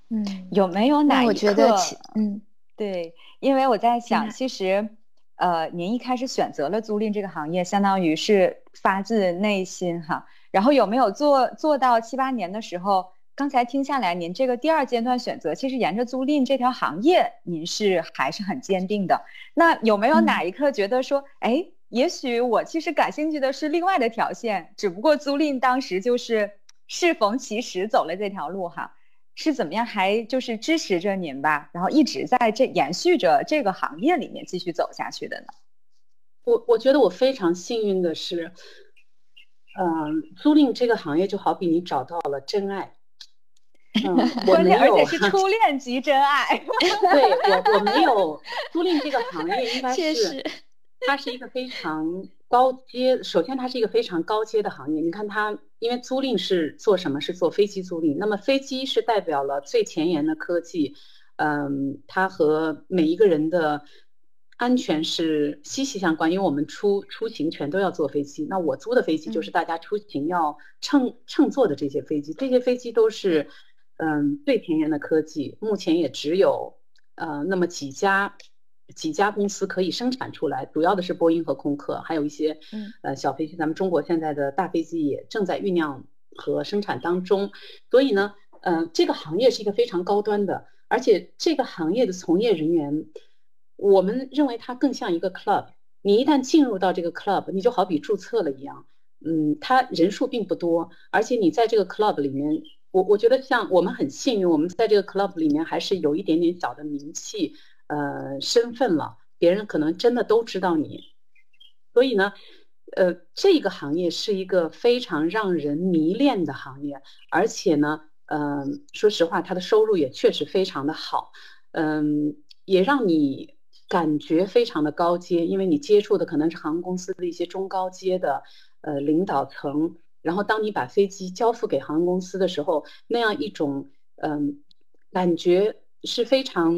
[SPEAKER 2] 嗯，有没有哪
[SPEAKER 3] 一刻？嗯，
[SPEAKER 2] 对，因为我在想，其实，呃，您一开始选择了租赁这个行业，相当于是发自内心哈。然后有没有做做到七八年的时候？刚才听下来，您这个第二阶段选择，其实沿着租赁这条行业，您是还是很坚定的。那有没有哪一刻觉得说，哎，也许我其实感兴趣的是另外的条线，只不过租赁当时就是适逢其时走了这条路哈，是怎么样还就是支持着您吧，然后一直在这延续着这个行业里面继续走下去的呢？
[SPEAKER 4] 我我觉得我非常幸运的是，嗯，租赁这个行业就好比你找到了真爱。嗯，我没有，
[SPEAKER 2] 而且是初恋级真爱。
[SPEAKER 4] 对我，我没有租赁这个行业，应该是它是一个非常高阶。首先，它是一个非常高阶的行业。你看它，因为租赁是做什么？是做飞机租赁。那么飞机是代表了最前沿的科技，嗯，它和每一个人的安全是息息相关。因为我们出出行全都要坐飞机。那我租的飞机就是大家出行要乘乘坐的这些飞机，这些飞机都是。嗯，最前沿的科技，目前也只有呃那么几家几家公司可以生产出来，主要的是波音和空客，还有一些呃小飞机，咱们中国现在的大飞机也正在酝酿和生产当中。所以呢，呃，这个行业是一个非常高端的，而且这个行业的从业人员，我们认为它更像一个 club。你一旦进入到这个 club，你就好比注册了一样，嗯，它人数并不多，而且你在这个 club 里面。我我觉得像我们很幸运，我们在这个 club 里面还是有一点点小的名气，呃，身份了，别人可能真的都知道你。所以呢，呃，这个行业是一个非常让人迷恋的行业，而且呢，嗯，说实话，它的收入也确实非常的好，嗯，也让你感觉非常的高阶，因为你接触的可能是航空公司的一些中高阶的呃领导层，然后当你把飞机交付给航空公司的时候，那样一种嗯感觉是非常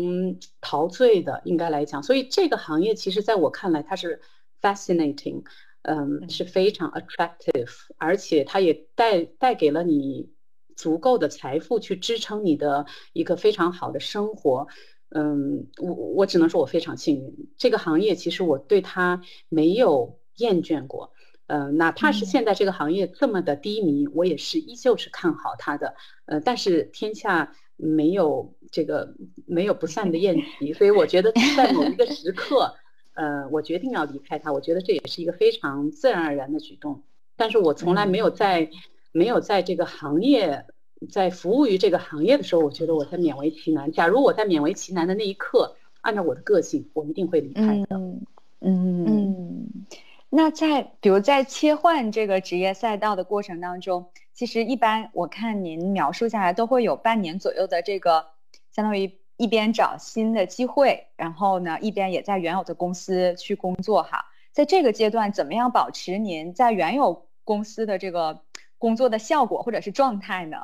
[SPEAKER 4] 陶醉的，应该来讲，所以这个行业其实在我看来，它是 fascinating。嗯，是非常 attractive，而且它也带带给了你足够的财富去支撑你的一个非常好的生活。嗯，我我只能说我非常幸运，这个行业其实我对它没有厌倦过。呃，哪怕是现在这个行业这么的低迷，我也是依旧是看好它的。呃，但是天下没有这个没有不散的宴席，所以我觉得在 某一个时刻。呃，我决定要离开它，我觉得这也是一个非常自然而然的举动。但是我从来没有在没有在这个行业在服务于这个行业的时候，我觉得我在勉为其难。假如我在勉为其难的那一刻，按照我的个性，我一定会离开的。
[SPEAKER 2] 嗯嗯。那在比如在切换这个职业赛道的过程当中，其实一般我看您描述下来都会有半年左右的这个相当于。一边找新的机会，然后呢，一边也在原有的公司去工作哈。在这个阶段，怎么样保持您在原有公司的这个工作的效果或者是状态呢？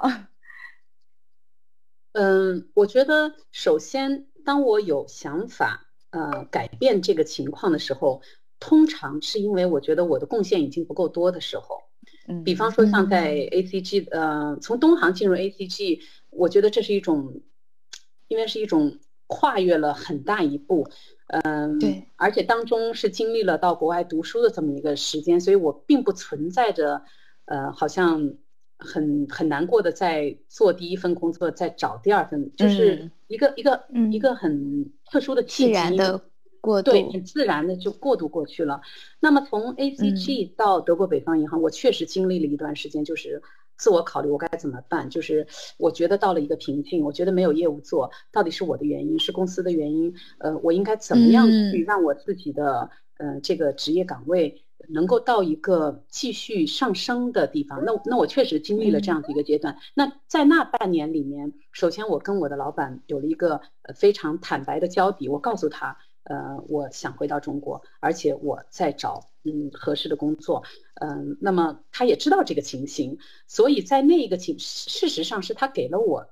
[SPEAKER 4] 嗯，我觉得首先，当我有想法呃改变这个情况的时候，通常是因为我觉得我的贡献已经不够多的时候。嗯，比方说像在 ACG，呃，从东航进入 ACG，我觉得这是一种。因为是一种跨越了很大一步，嗯，
[SPEAKER 3] 对，
[SPEAKER 4] 而且当中是经历了到国外读书的这么一个时间，所以我并不存在着，呃，好像很很难过的在做第一份工作，在找第二份，就是一个一个一个很特殊的契机，
[SPEAKER 3] 自然的过渡，
[SPEAKER 4] 对，很自然的就过渡过去了。那么从 ACG 到德国北方银行，我确实经历了一段时间，就是。自我考虑，我该怎么办？就是我觉得到了一个瓶颈，我觉得没有业务做，到底是我的原因，是公司的原因？呃，我应该怎么样去让我自己的呃这个职业岗位能够到一个继续上升的地方？那那我确实经历了这样的一个阶段。那在那半年里面，首先我跟我的老板有了一个非常坦白的交底，我告诉他。呃，我想回到中国，而且我在找嗯合适的工作，嗯，那么他也知道这个情形，所以在那一个情，事实上是他给了我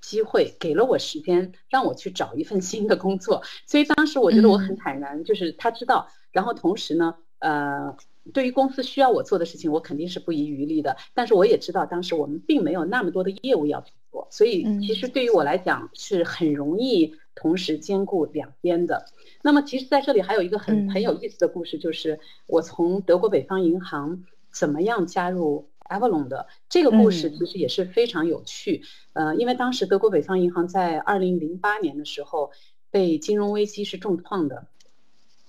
[SPEAKER 4] 机会，给了我时间，让我去找一份新的工作，所以当时我觉得我很坦然，就是他知道，然后同时呢，呃，对于公司需要我做的事情，我肯定是不遗余力的，但是我也知道当时我们并没有那么多的业务要去做，所以其实对于我来讲是很容易同时兼顾两边的。那么，其实在这里还有一个很很有意思的故事，就是我从德国北方银行怎么样加入 Avalon 的这个故事，其实也是非常有趣。呃，因为当时德国北方银行在二零零八年的时候被金融危机是重创的。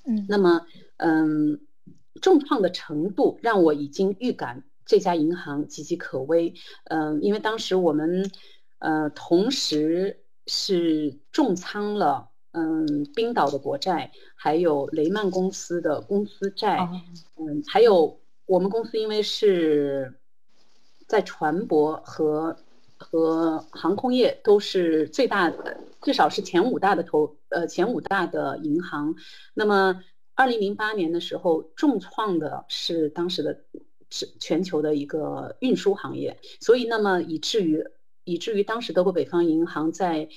[SPEAKER 3] 嗯，
[SPEAKER 4] 那么，嗯，重创的程度让我已经预感这家银行岌岌可危。嗯，因为当时我们，呃，同时是重仓了。嗯，冰岛的国债，还有雷曼公司的公司债，嗯，还有我们公司，因为是在船舶和和航空业都是最大的，至少是前五大的投呃前五大的银行。那么，二零零八年的时候，重创的是当时的是全球的一个运输行业，所以那么以至于。以至于当时德国北方银行在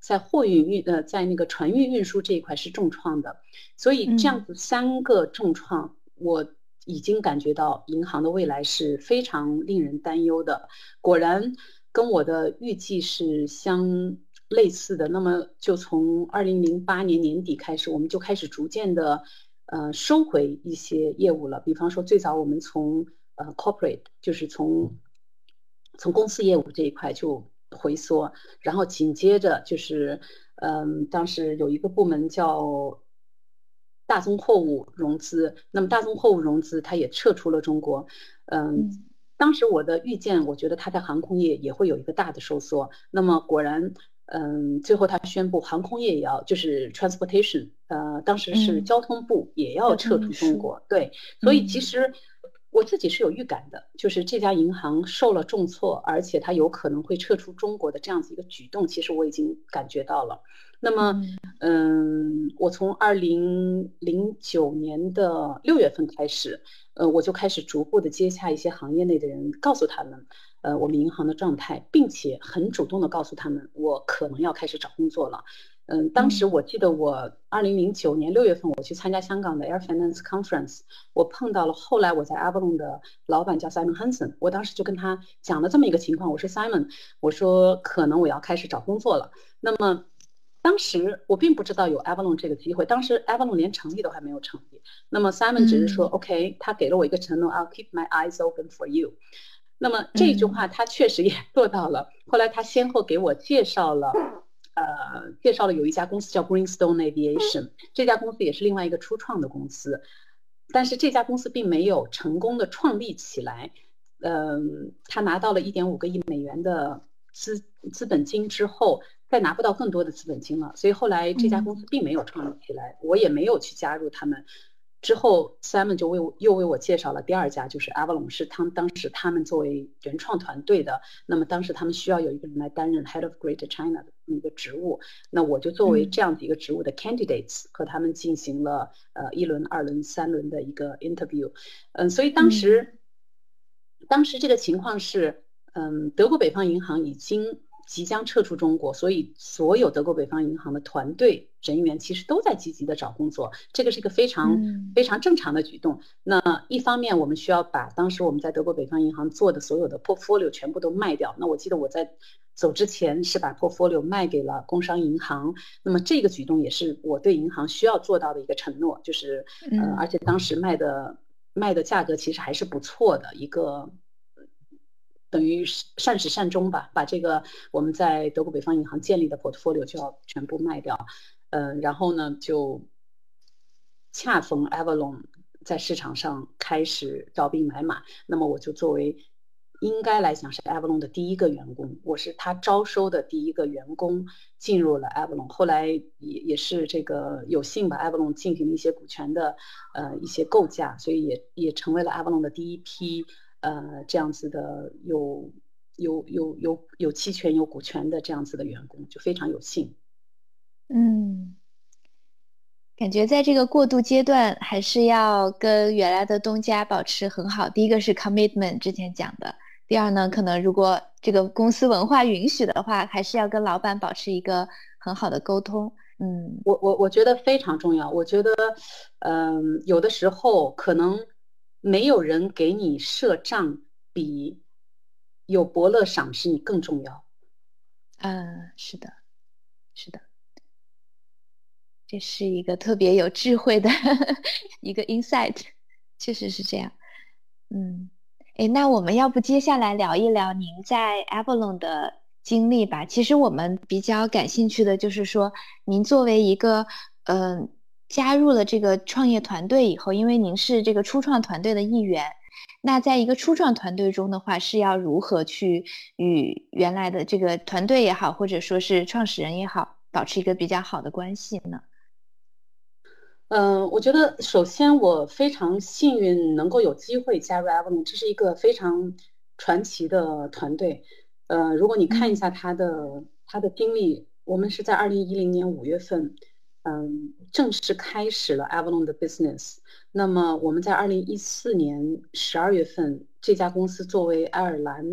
[SPEAKER 4] 在货运运呃在那个船运运输这一块是重创的，所以这样子三个重创，我已经感觉到银行的未来是非常令人担忧的。果然跟我的预计是相类似的。那么就从二零零八年年底开始，我们就开始逐渐的呃收回一些业务了。比方说最早我们从呃 corporate 就是从从公司业务这一块就回缩，然后紧接着就是，嗯，当时有一个部门叫大宗货物融资，那么大宗货物融资它也撤出了中国，嗯，当时我的预见，我觉得它在航空业也会有一个大的收缩，那么果然，嗯，最后他宣布航空业也要，就是 transportation，呃，当时是交通部也要撤出中国。对，所以其实我自己是有预感的，就是这家银行受了重挫，而且它有可能会撤出中国的这样子一个举动，其实我已经感觉到了。那么，嗯，我从二零零九年的六月份开始，呃，我就开始逐步的接洽一些行业内的人，告诉他们。呃，我们银行的状态，并且很主动的告诉他们，我可能要开始找工作了。嗯，当时我记得我二零零九年六月份我去参加香港的 Air Finance Conference，我碰到了后来我在 Avalon 的老板叫 Simon Hansen，我当时就跟他讲了这么一个情况，我说 Simon，我说可能我要开始找工作了。那么当时我并不知道有 Avalon 这个机会，当时 Avalon 连成立都还没有成立。那么 Simon 只是说 OK，他给了我一个承诺，I'll keep my eyes open for you。那么这句话他确实也 做到了。后来他先后给我介绍了，呃，介绍了有一家公司叫 Greenstone Aviation，这家公司也是另外一个初创的公司，但是这家公司并没有成功的创立起来。嗯，他拿到了一点五个亿美元的资资本金之后，再拿不到更多的资本金了，所以后来这家公司并没有创立起来，我也没有去加入他们。之后，Simon 就为我又为我介绍了第二家，就是 Avalon，是他们当时他们作为原创团队的。那么当时他们需要有一个人来担任 Head of Greater China 的一个职务，那我就作为这样的一个职务的 candidates 和他们进行了呃一轮、二轮、三轮的一个 interview。嗯，所以当时当时这个情况是，嗯，德国北方银行已经。即将撤出中国，所以所有德国北方银行的团队人员其实都在积极的找工作，这个是一个非常非常正常的举动。那一方面，我们需要把当时我们在德国北方银行做的所有的 portfolio 全部都卖掉。那我记得我在走之前是把 portfolio 卖给了工商银行。那么这个举动也是我对银行需要做到的一个承诺，就是呃，而且当时卖的卖的价格其实还是不错的一个。等于善始善终吧，把这个我们在德国北方银行建立的 portfolio 就要全部卖掉，嗯，然后呢，就恰逢 Avalon 在市场上开始招兵买马，那么我就作为应该来讲是 Avalon 的第一个员工，我是他招收的第一个员工进入了 Avalon，后来也也是这个有幸把 Avalon 进行了一些股权的呃一些构架，所以也也成为了 Avalon 的第一批。呃，这样子的有有有有有期权、有股权的这样子的员工，就非常有幸。
[SPEAKER 3] 嗯，感觉在这个过渡阶段，还是要跟原来的东家保持很好。第一个是 commitment，之前讲的；第二呢，可能如果这个公司文化允许的话，还是要跟老板保持一个很好的沟通。嗯，
[SPEAKER 4] 我我我觉得非常重要。我觉得，嗯，有的时候可能。没有人给你设账，比有伯乐赏识你更重要。
[SPEAKER 3] 嗯，是的，是的，这是一个特别有智慧的 一个 insight，确实是这样。嗯，哎，那我们要不接下来聊一聊您在 Avalon 的经历吧？其实我们比较感兴趣的就是说，您作为一个嗯。加入了这个创业团队以后，因为您是这个初创团队的一员，那在一个初创团队中的话，是要如何去与原来的这个团队也好，或者说是创始人也好，保持一个比较好的关系呢？
[SPEAKER 4] 嗯，我觉得首先我非常幸运能够有机会加入 Avalon，这是一个非常传奇的团队。呃，如果你看一下他的他的经历，我们是在二零一零年五月份。嗯，正式开始了 Avalon 的 business。那么我们在二零一四年十二月份，这家公司作为爱尔兰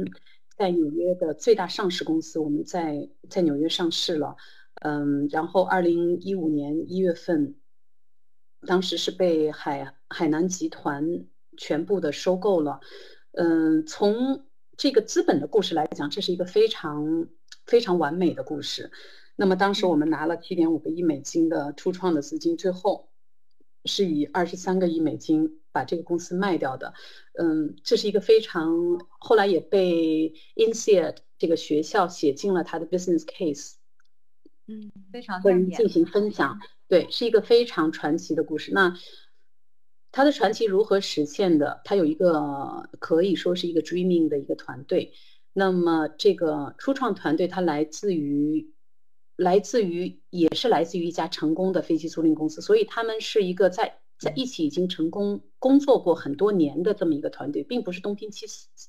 [SPEAKER 4] 在纽约的最大上市公司，我们在在纽约上市了。嗯，然后二零一五年一月份，当时是被海海南集团全部的收购了。嗯，从这个资本的故事来讲，这是一个非常非常完美的故事。那么当时我们拿了七点五个亿美金的初创的资金，最后是以二十三个亿美金把这个公司卖掉的。嗯，这是一个非常后来也被 INSEAD 这个学校写进了他的 business case。
[SPEAKER 2] 嗯，非常
[SPEAKER 4] 和人进行分享，对，是一个非常传奇的故事。那他的传奇如何实现的？他有一个可以说是一个 dreaming 的一个团队。那么这个初创团队它来自于。来自于也是来自于一家成功的飞机租赁公司，所以他们是一个在在一起已经成功工作过很多年的这么一个团队，并不是东拼西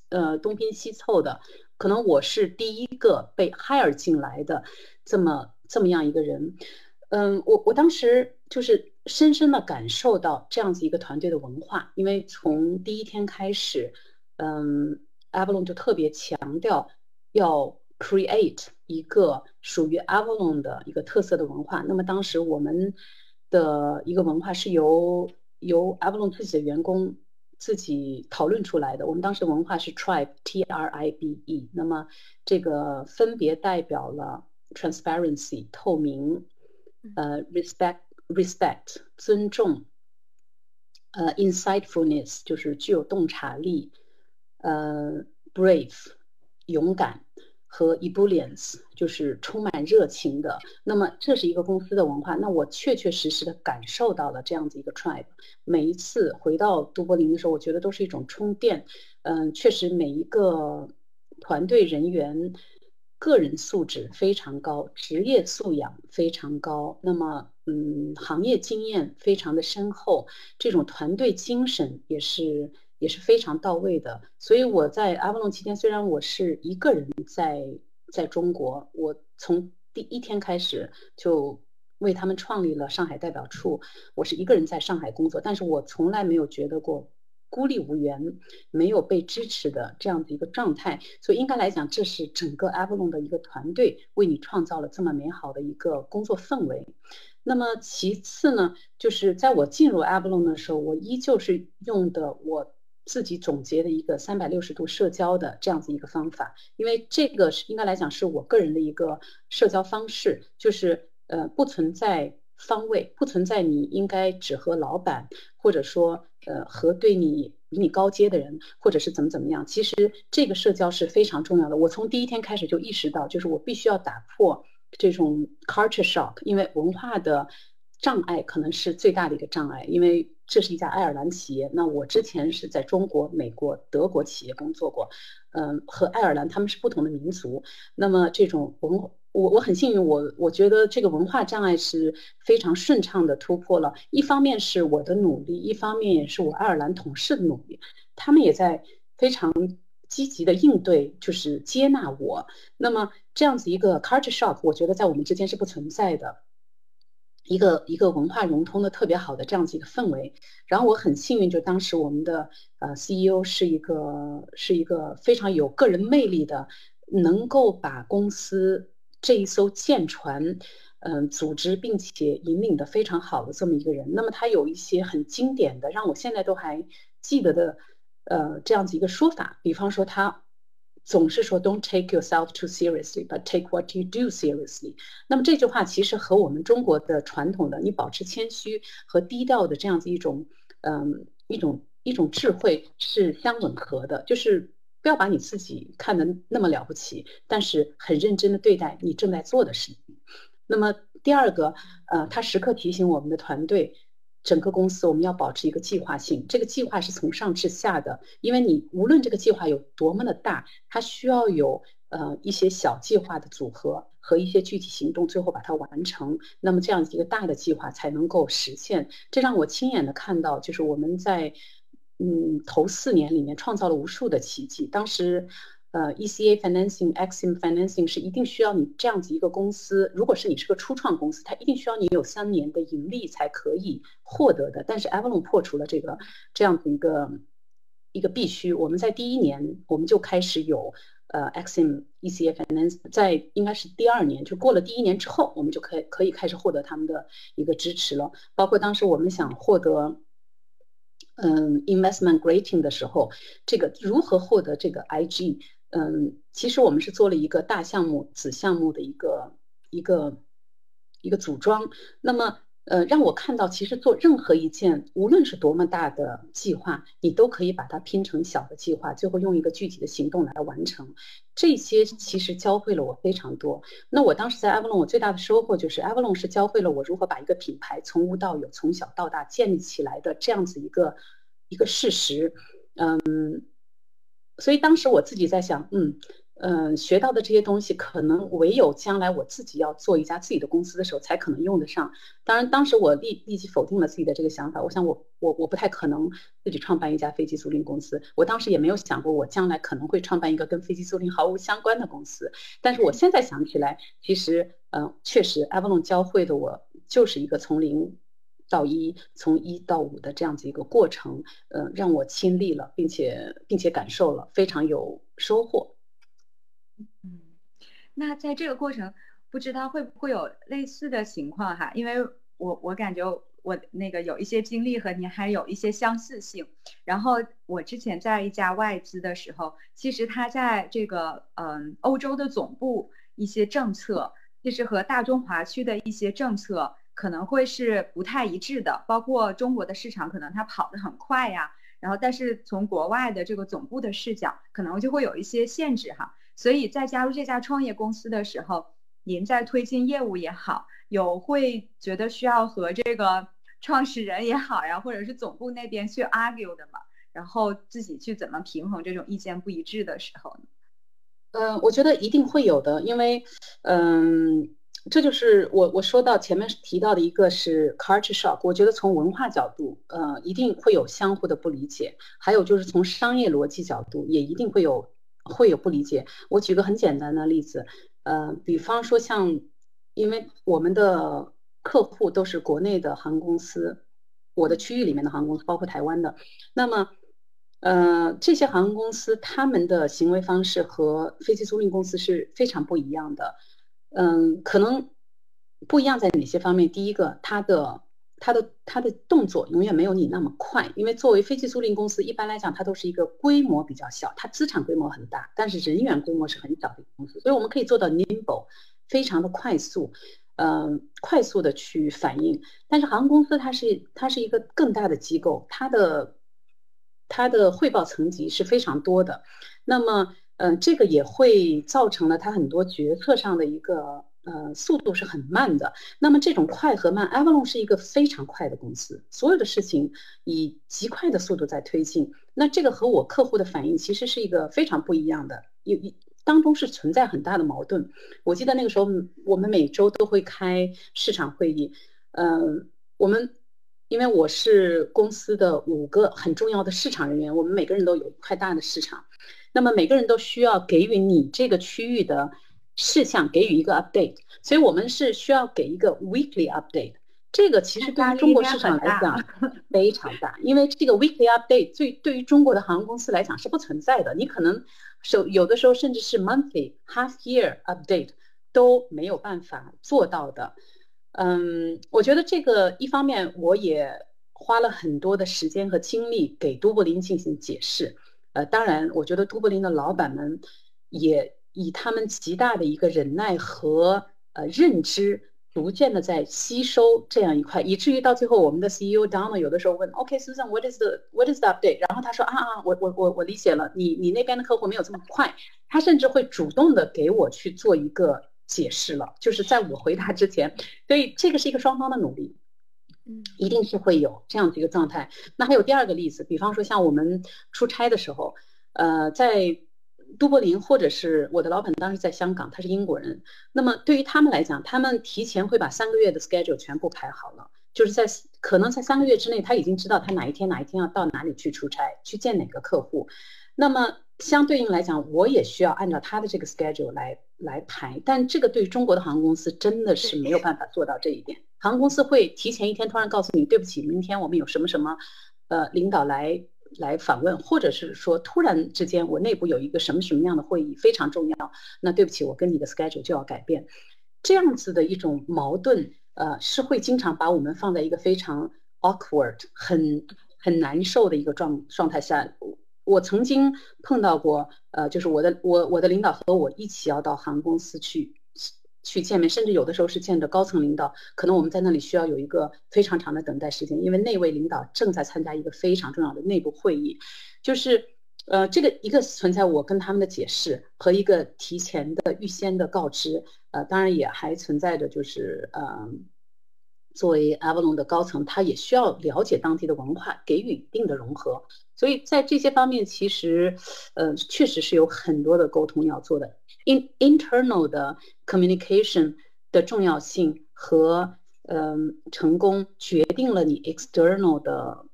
[SPEAKER 4] 呃东拼西凑的。可能我是第一个被 hire 进来的这么这么样一个人。嗯，我我当时就是深深的感受到这样子一个团队的文化，因为从第一天开始，嗯，Avalon 就特别强调要 create 一个属于 Avalon 的一个特色的文化。那么当时我们的一个文化是由由 Avalon 自己的员工自己讨论出来的。我们当时文化是 Tribe，T R I B E，那么这个分别代表了 transparency 透明。呃，respect，respect，尊重，呃，insightfulness，就是具有洞察力，呃，brave，勇敢，和 ebullience，就是充满热情的。那么这是一个公司的文化。那我确确实实的感受到了这样子一个 tribe。每一次回到都柏林的时候，我觉得都是一种充电。嗯，确实每一个团队人员。个人素质非常高，职业素养非常高，那么，嗯，行业经验非常的深厚，这种团队精神也是也是非常到位的。所以我在阿波隆期间，虽然我是一个人在在中国，我从第一天开始就为他们创立了上海代表处，我是一个人在上海工作，但是我从来没有觉得过。孤立无援，没有被支持的这样的一个状态，所以应该来讲，这是整个 Avalon 的一个团队为你创造了这么美好的一个工作氛围。那么其次呢，就是在我进入 Avalon 的时候，我依旧是用的我自己总结的一个三百六十度社交的这样子一个方法，因为这个是应该来讲是我个人的一个社交方式，就是呃不存在。方位不存在，你应该只和老板，或者说，呃，和对你比你高阶的人，或者是怎么怎么样。其实这个社交是非常重要的。我从第一天开始就意识到，就是我必须要打破这种 culture shock，因为文化的障碍可能是最大的一个障碍。因为这是一家爱尔兰企业，那我之前是在中国、美国、德国企业工作过，嗯，和爱尔兰他们是不同的民族，那么这种文化。我我很幸运，我我觉得这个文化障碍是非常顺畅的突破了。一方面是我的努力，一方面也是我爱尔兰同事的努力，他们也在非常积极的应对，就是接纳我。那么这样子一个 culture shock，我觉得在我们之间是不存在的，一个一个文化融通的特别好的这样子一个氛围。然后我很幸运，就当时我们的呃 CEO 是一个是一个非常有个人魅力的，能够把公司。这一艘舰船，嗯，组织并且引领的非常好的这么一个人，那么他有一些很经典的，让我现在都还记得的，呃，这样子一个说法。比方说，他总是说 “Don't take yourself too seriously, but take what you do seriously”。那么这句话其实和我们中国的传统的你保持谦虚和低调的这样子一种，嗯，一种一种智慧是相吻合的，就是。不要把你自己看得那么了不起，但是很认真的对待你正在做的事情。那么第二个，呃，他时刻提醒我们的团队，整个公司我们要保持一个计划性。这个计划是从上至下的，因为你无论这个计划有多么的大，它需要有呃一些小计划的组合和一些具体行动，最后把它完成。那么这样一个大的计划才能够实现。这让我亲眼的看到，就是我们在。嗯，头四年里面创造了无数的奇迹。当时，呃，ECA financing、Exim financing 是一定需要你这样子一个公司，如果是你是个初创公司，它一定需要你有三年的盈利才可以获得的。但是 Avalon 破除了这个这样子一个一个必须。我们在第一年我们就开始有呃 Exim、ECA finance，在应该是第二年，就过了第一年之后，我们就可以可以开始获得他们的一个支持了。包括当时我们想获得。嗯，investment grading 的时候，这个如何获得这个 IG？嗯，其实我们是做了一个大项目、子项目的一个一个一个组装。那么。呃，让我看到，其实做任何一件，无论是多么大的计划，你都可以把它拼成小的计划，最后用一个具体的行动来完成。这些其实教会了我非常多。那我当时在 Avalon，我最大的收获就是 Avalon 是教会了我如何把一个品牌从无到有、从小到大建立起来的这样子一个一个事实。嗯，所以当时我自己在想，嗯，嗯，学到的这些东西，可能唯有将来我自己要做一家自己的公司的时候，才可能用得上。当然，当时我立立即否定了自己的这个想法。我想，我我我不太可能自己创办一家飞机租赁公司。我当时也没有想过，我将来可能会创办一个跟飞机租赁毫无相关的公司。但是我现在想起来，其实，嗯，确实，Avalon 教会的我就是一个从零到一，从一到五的这样子一个过程。嗯，让我亲历了，并且并且感受了，非常有收获。
[SPEAKER 2] 嗯，那在这个过程，不知道会不会有类似的情况哈？因为我我感觉我那个有一些经历和您还有一些相似性。然后我之前在一家外资的时候，其实他在这个嗯欧洲的总部一些政策，其实和大中华区的一些政策可能会是不太一致的。包括中国的市场可能它跑得很快呀，然后但是从国外的这个总部的视角，可能就会有一些限制哈。所以在加入这家创业公司的时候，您在推进业务也好，有会觉得需要和这个创始人也好呀，或者是总部那边去 argue 的吗？然后自己去怎么平衡这种意见不一致的时候呢？
[SPEAKER 4] 嗯，我觉得一定会有的，因为，嗯，这就是我我说到前面提到的一个是 culture shock。我觉得从文化角度，呃，一定会有相互的不理解，还有就是从商业逻辑角度，也一定会有。会有不理解。我举个很简单的例子，呃，比方说像，因为我们的客户都是国内的航空公司，我的区域里面的航空公司，包括台湾的，那么，呃，这些航空公司他们的行为方式和飞机租赁公司是非常不一样的。嗯，可能不一样在哪些方面？第一个，它的。它的它的动作永远没有你那么快，因为作为飞机租赁公司，一般来讲它都是一个规模比较小，它资产规模很大，但是人员规模是很小的一个公司，所以我们可以做到 nimble，非常的快速，嗯，快速的去反应。但是航空公司它是它是一个更大的机构，它的它的汇报层级是非常多的，那么嗯，这个也会造成了它很多决策上的一个。呃，速度是很慢的。那么这种快和慢，Avalon 是一个非常快的公司，所有的事情以极快的速度在推进。那这个和我客户的反应其实是一个非常不一样的，有当中是存在很大的矛盾。我记得那个时候，我们每周都会开市场会议。嗯，我们因为我是公司的五个很重要的市场人员，我们每个人都有一块大的市场，那么每个人都需要给予你这个区域的。事项给予一个 update，所以我们是需要给一个 weekly update。这个其实对于中国市场来讲 非常大，因为这个 weekly update 最对于中国的航空公司来讲是不存在的。你可能有有的时候甚至是 monthly、half year update 都没有办法做到的。嗯，我觉得这个一方面我也花了很多的时间和精力给都柏林进行解释。呃，当然，我觉得都柏林的老板们也。以他们极大的一个忍耐和呃认知，逐渐的在吸收这样一块，以至于到最后，我们的 CEO Donald 有的时候问，OK，Susan，what is the what is the update？然后他说啊啊，我我我我理解了，你你那边的客户没有这么快，他甚至会主动的给我去做一个解释了，就是在我回答之前，所以这个是一个双方的努力，嗯，一定是会有这样的一个状态。那还有第二个例子，比方说像我们出差的时候，呃，在。都柏林，或者是我的老板当时在香港，他是英国人。那么对于他们来讲，他们提前会把三个月的 schedule 全部排好了，就是在可能在三个月之内，他已经知道他哪一天哪一天要到哪里去出差，去见哪个客户。那么相对应来讲，我也需要按照他的这个 schedule 来来排。但这个对中国的航空公司真的是没有办法做到这一点。航空公司会提前一天突然告诉你，对不起，明天我们有什么什么，呃，领导来。来访问，或者是说突然之间我内部有一个什么什么样的会议非常重要，那对不起，我跟你的 schedule 就要改变，这样子的一种矛盾，呃，是会经常把我们放在一个非常 awkward、很很难受的一个状状态下。我曾经碰到过，呃，就是我的我我的领导和我一起要到航空公司去。去见面，甚至有的时候是见着高层领导，可能我们在那里需要有一个非常长的等待时间，因为那位领导正在参加一个非常重要的内部会议。就是，呃，这个一个存在我跟他们的解释和一个提前的预先的告知，呃，当然也还存在着就是，呃，作为 Avalon 的高层，他也需要了解当地的文化，给予一定的融合。所以在这些方面，其实，呃，确实是有很多的沟通要做的。In internal 的 communication 的重要性和嗯成功，决定了你 external 的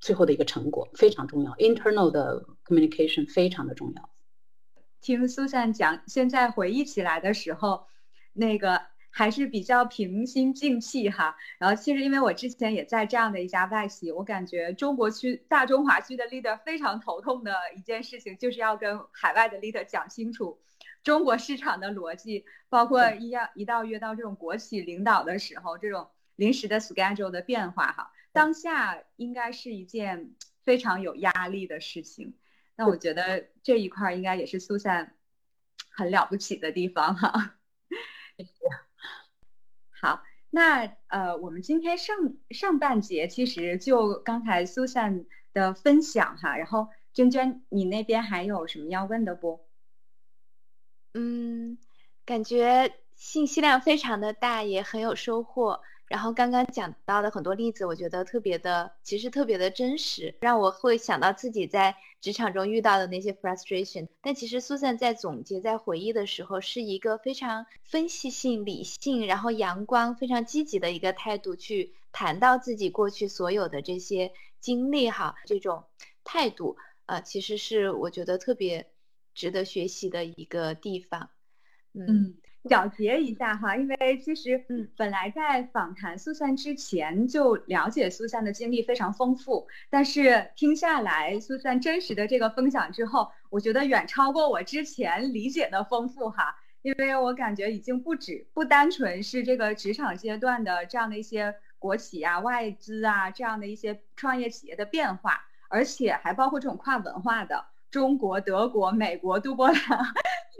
[SPEAKER 4] 最后的一个成果，非常重要。internal 的 communication 非常的重要。
[SPEAKER 2] 听苏珊讲，现在回忆起来的时候，那个。还是比较平心静气哈，然后其实因为我之前也在这样的一家外企，我感觉中国区大中华区的 leader 非常头痛的一件事情，就是要跟海外的 leader 讲清楚中国市场的逻辑，包括一要一到约到这种国企领导的时候，这种临时的 schedule 的变化哈，当下应该是一件非常有压力的事情。那我觉得这一块应该也是苏珊很了不起的地方哈。好，那呃，我们今天上上半节其实就刚才苏珊的分享哈，然后娟娟，你那边还有什么要问的不？
[SPEAKER 1] 嗯，感觉信息量非常的大，也很有收获。然后刚刚讲到的很多例子，我觉得特别的，其实特别的真实，让我会想到自己在职场中遇到的那些 frustration。但其实苏珊在总结、在回忆的时候，是一个非常分析性、理性，然后阳光、非常积极的一个态度去谈到自己过去所有的这些经历哈。这种态度，呃，其实是我觉得特别值得学习的一个地方。
[SPEAKER 2] 嗯。小结一下哈，因为其实嗯，本来在访谈苏珊之前就了解苏珊的经历非常丰富，但是听下来苏珊真实的这个分享之后，我觉得远超过我之前理解的丰富哈，因为我感觉已经不止不单纯是这个职场阶段的这样的一些国企啊、外资啊这样的一些创业企业的变化，而且还包括这种跨文化的中国、德国、美国、杜波兰，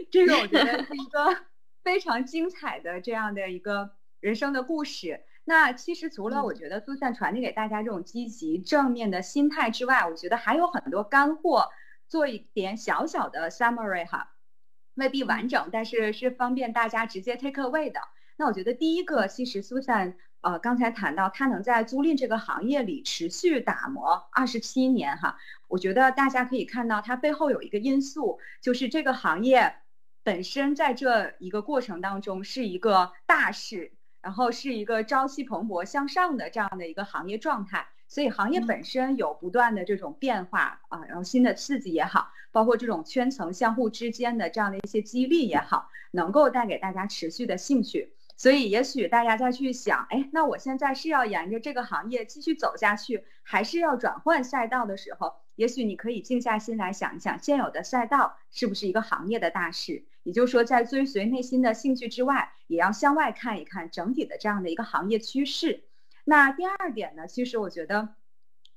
[SPEAKER 2] 这个我觉得是一个。非常精彩的这样的一个人生的故事。那其实除了我觉得苏珊传递给大家这种积极正面的心态之外，我觉得还有很多干货，做一点小小的 summary 哈，未必完整，但是是方便大家直接 take away 的。那我觉得第一个，其实苏珊呃刚才谈到他能在租赁这个行业里持续打磨二十七年哈，我觉得大家可以看到它背后有一个因素，就是这个行业。本身在这一个过程当中是一个大势，然后是一个朝气蓬勃向上的这样的一个行业状态，所以行业本身有不断的这种变化啊，然后新的刺激也好，包括这种圈层相互之间的这样的一些激励也好，能够带给大家持续的兴趣。所以也许大家再去想，哎，那我现在是要沿着这个行业继续走下去，还是要转换赛道的时候，也许你可以静下心来想一想，现有的赛道是不是一个行业的大势。也就是说，在追随内心的兴趣之外，也要向外看一看整体的这样的一个行业趋势。那第二点呢，其实我觉得，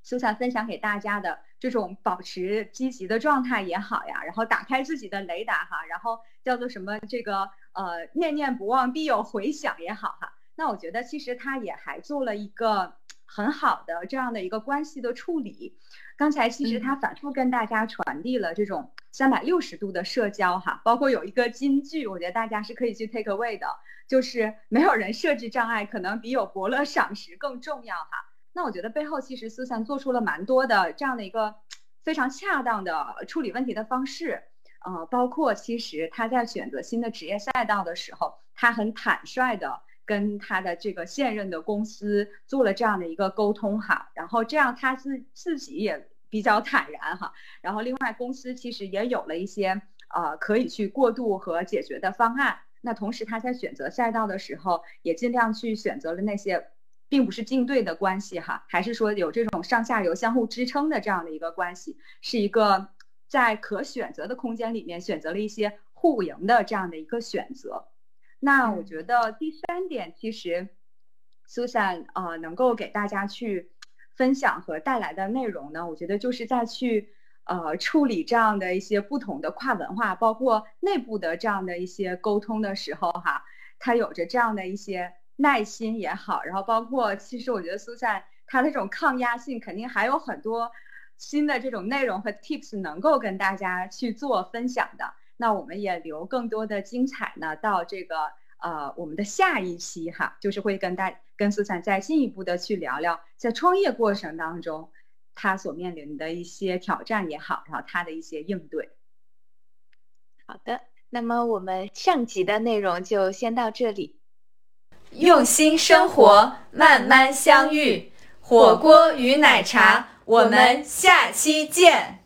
[SPEAKER 2] 苏想分享给大家的这种保持积极的状态也好呀，然后打开自己的雷达哈，然后叫做什么这个呃念念不忘必有回响也好哈。那我觉得其实他也还做了一个很好的这样的一个关系的处理。刚才其实他反复跟大家传递了这种三百六十度的社交哈，包括有一个金句，我觉得大家是可以去 take away 的，就是没有人设置障碍，可能比有伯乐赏识更重要哈。那我觉得背后其实苏珊做出了蛮多的这样的一个非常恰当的处理问题的方式，呃，包括其实他在选择新的职业赛道的时候，他很坦率的。跟他的这个现任的公司做了这样的一个沟通哈，然后这样他自自己也比较坦然哈，然后另外公司其实也有了一些呃可以去过渡和解决的方案。那同时他在选择赛道的时候，也尽量去选择了那些并不是竞对的关系哈，还是说有这种上下游相互支撑的这样的一个关系，是一个在可选择的空间里面选择了一些互赢的这样的一个选择。那我觉得第三点，其实，Susan 呃能够给大家去分享和带来的内容呢，我觉得就是在去呃处理这样的一些不同的跨文化，包括内部的这样的一些沟通的时候哈，他有着这样的一些耐心也好，然后包括其实我觉得 Susan 他这种抗压性肯定还有很多新的这种内容和 tips 能够跟大家去做分享的。那我们也留更多的精彩呢，到这个呃，我们的下一期哈，就是会跟大跟苏珊再进一步的去聊聊，在创业过程当中，他所面临的一些挑战也好，然后他的一些应对。
[SPEAKER 3] 好的，那么我们上集的内容就先到这里。
[SPEAKER 1] 用心生活，慢慢相遇，火锅与奶茶，我们下期见。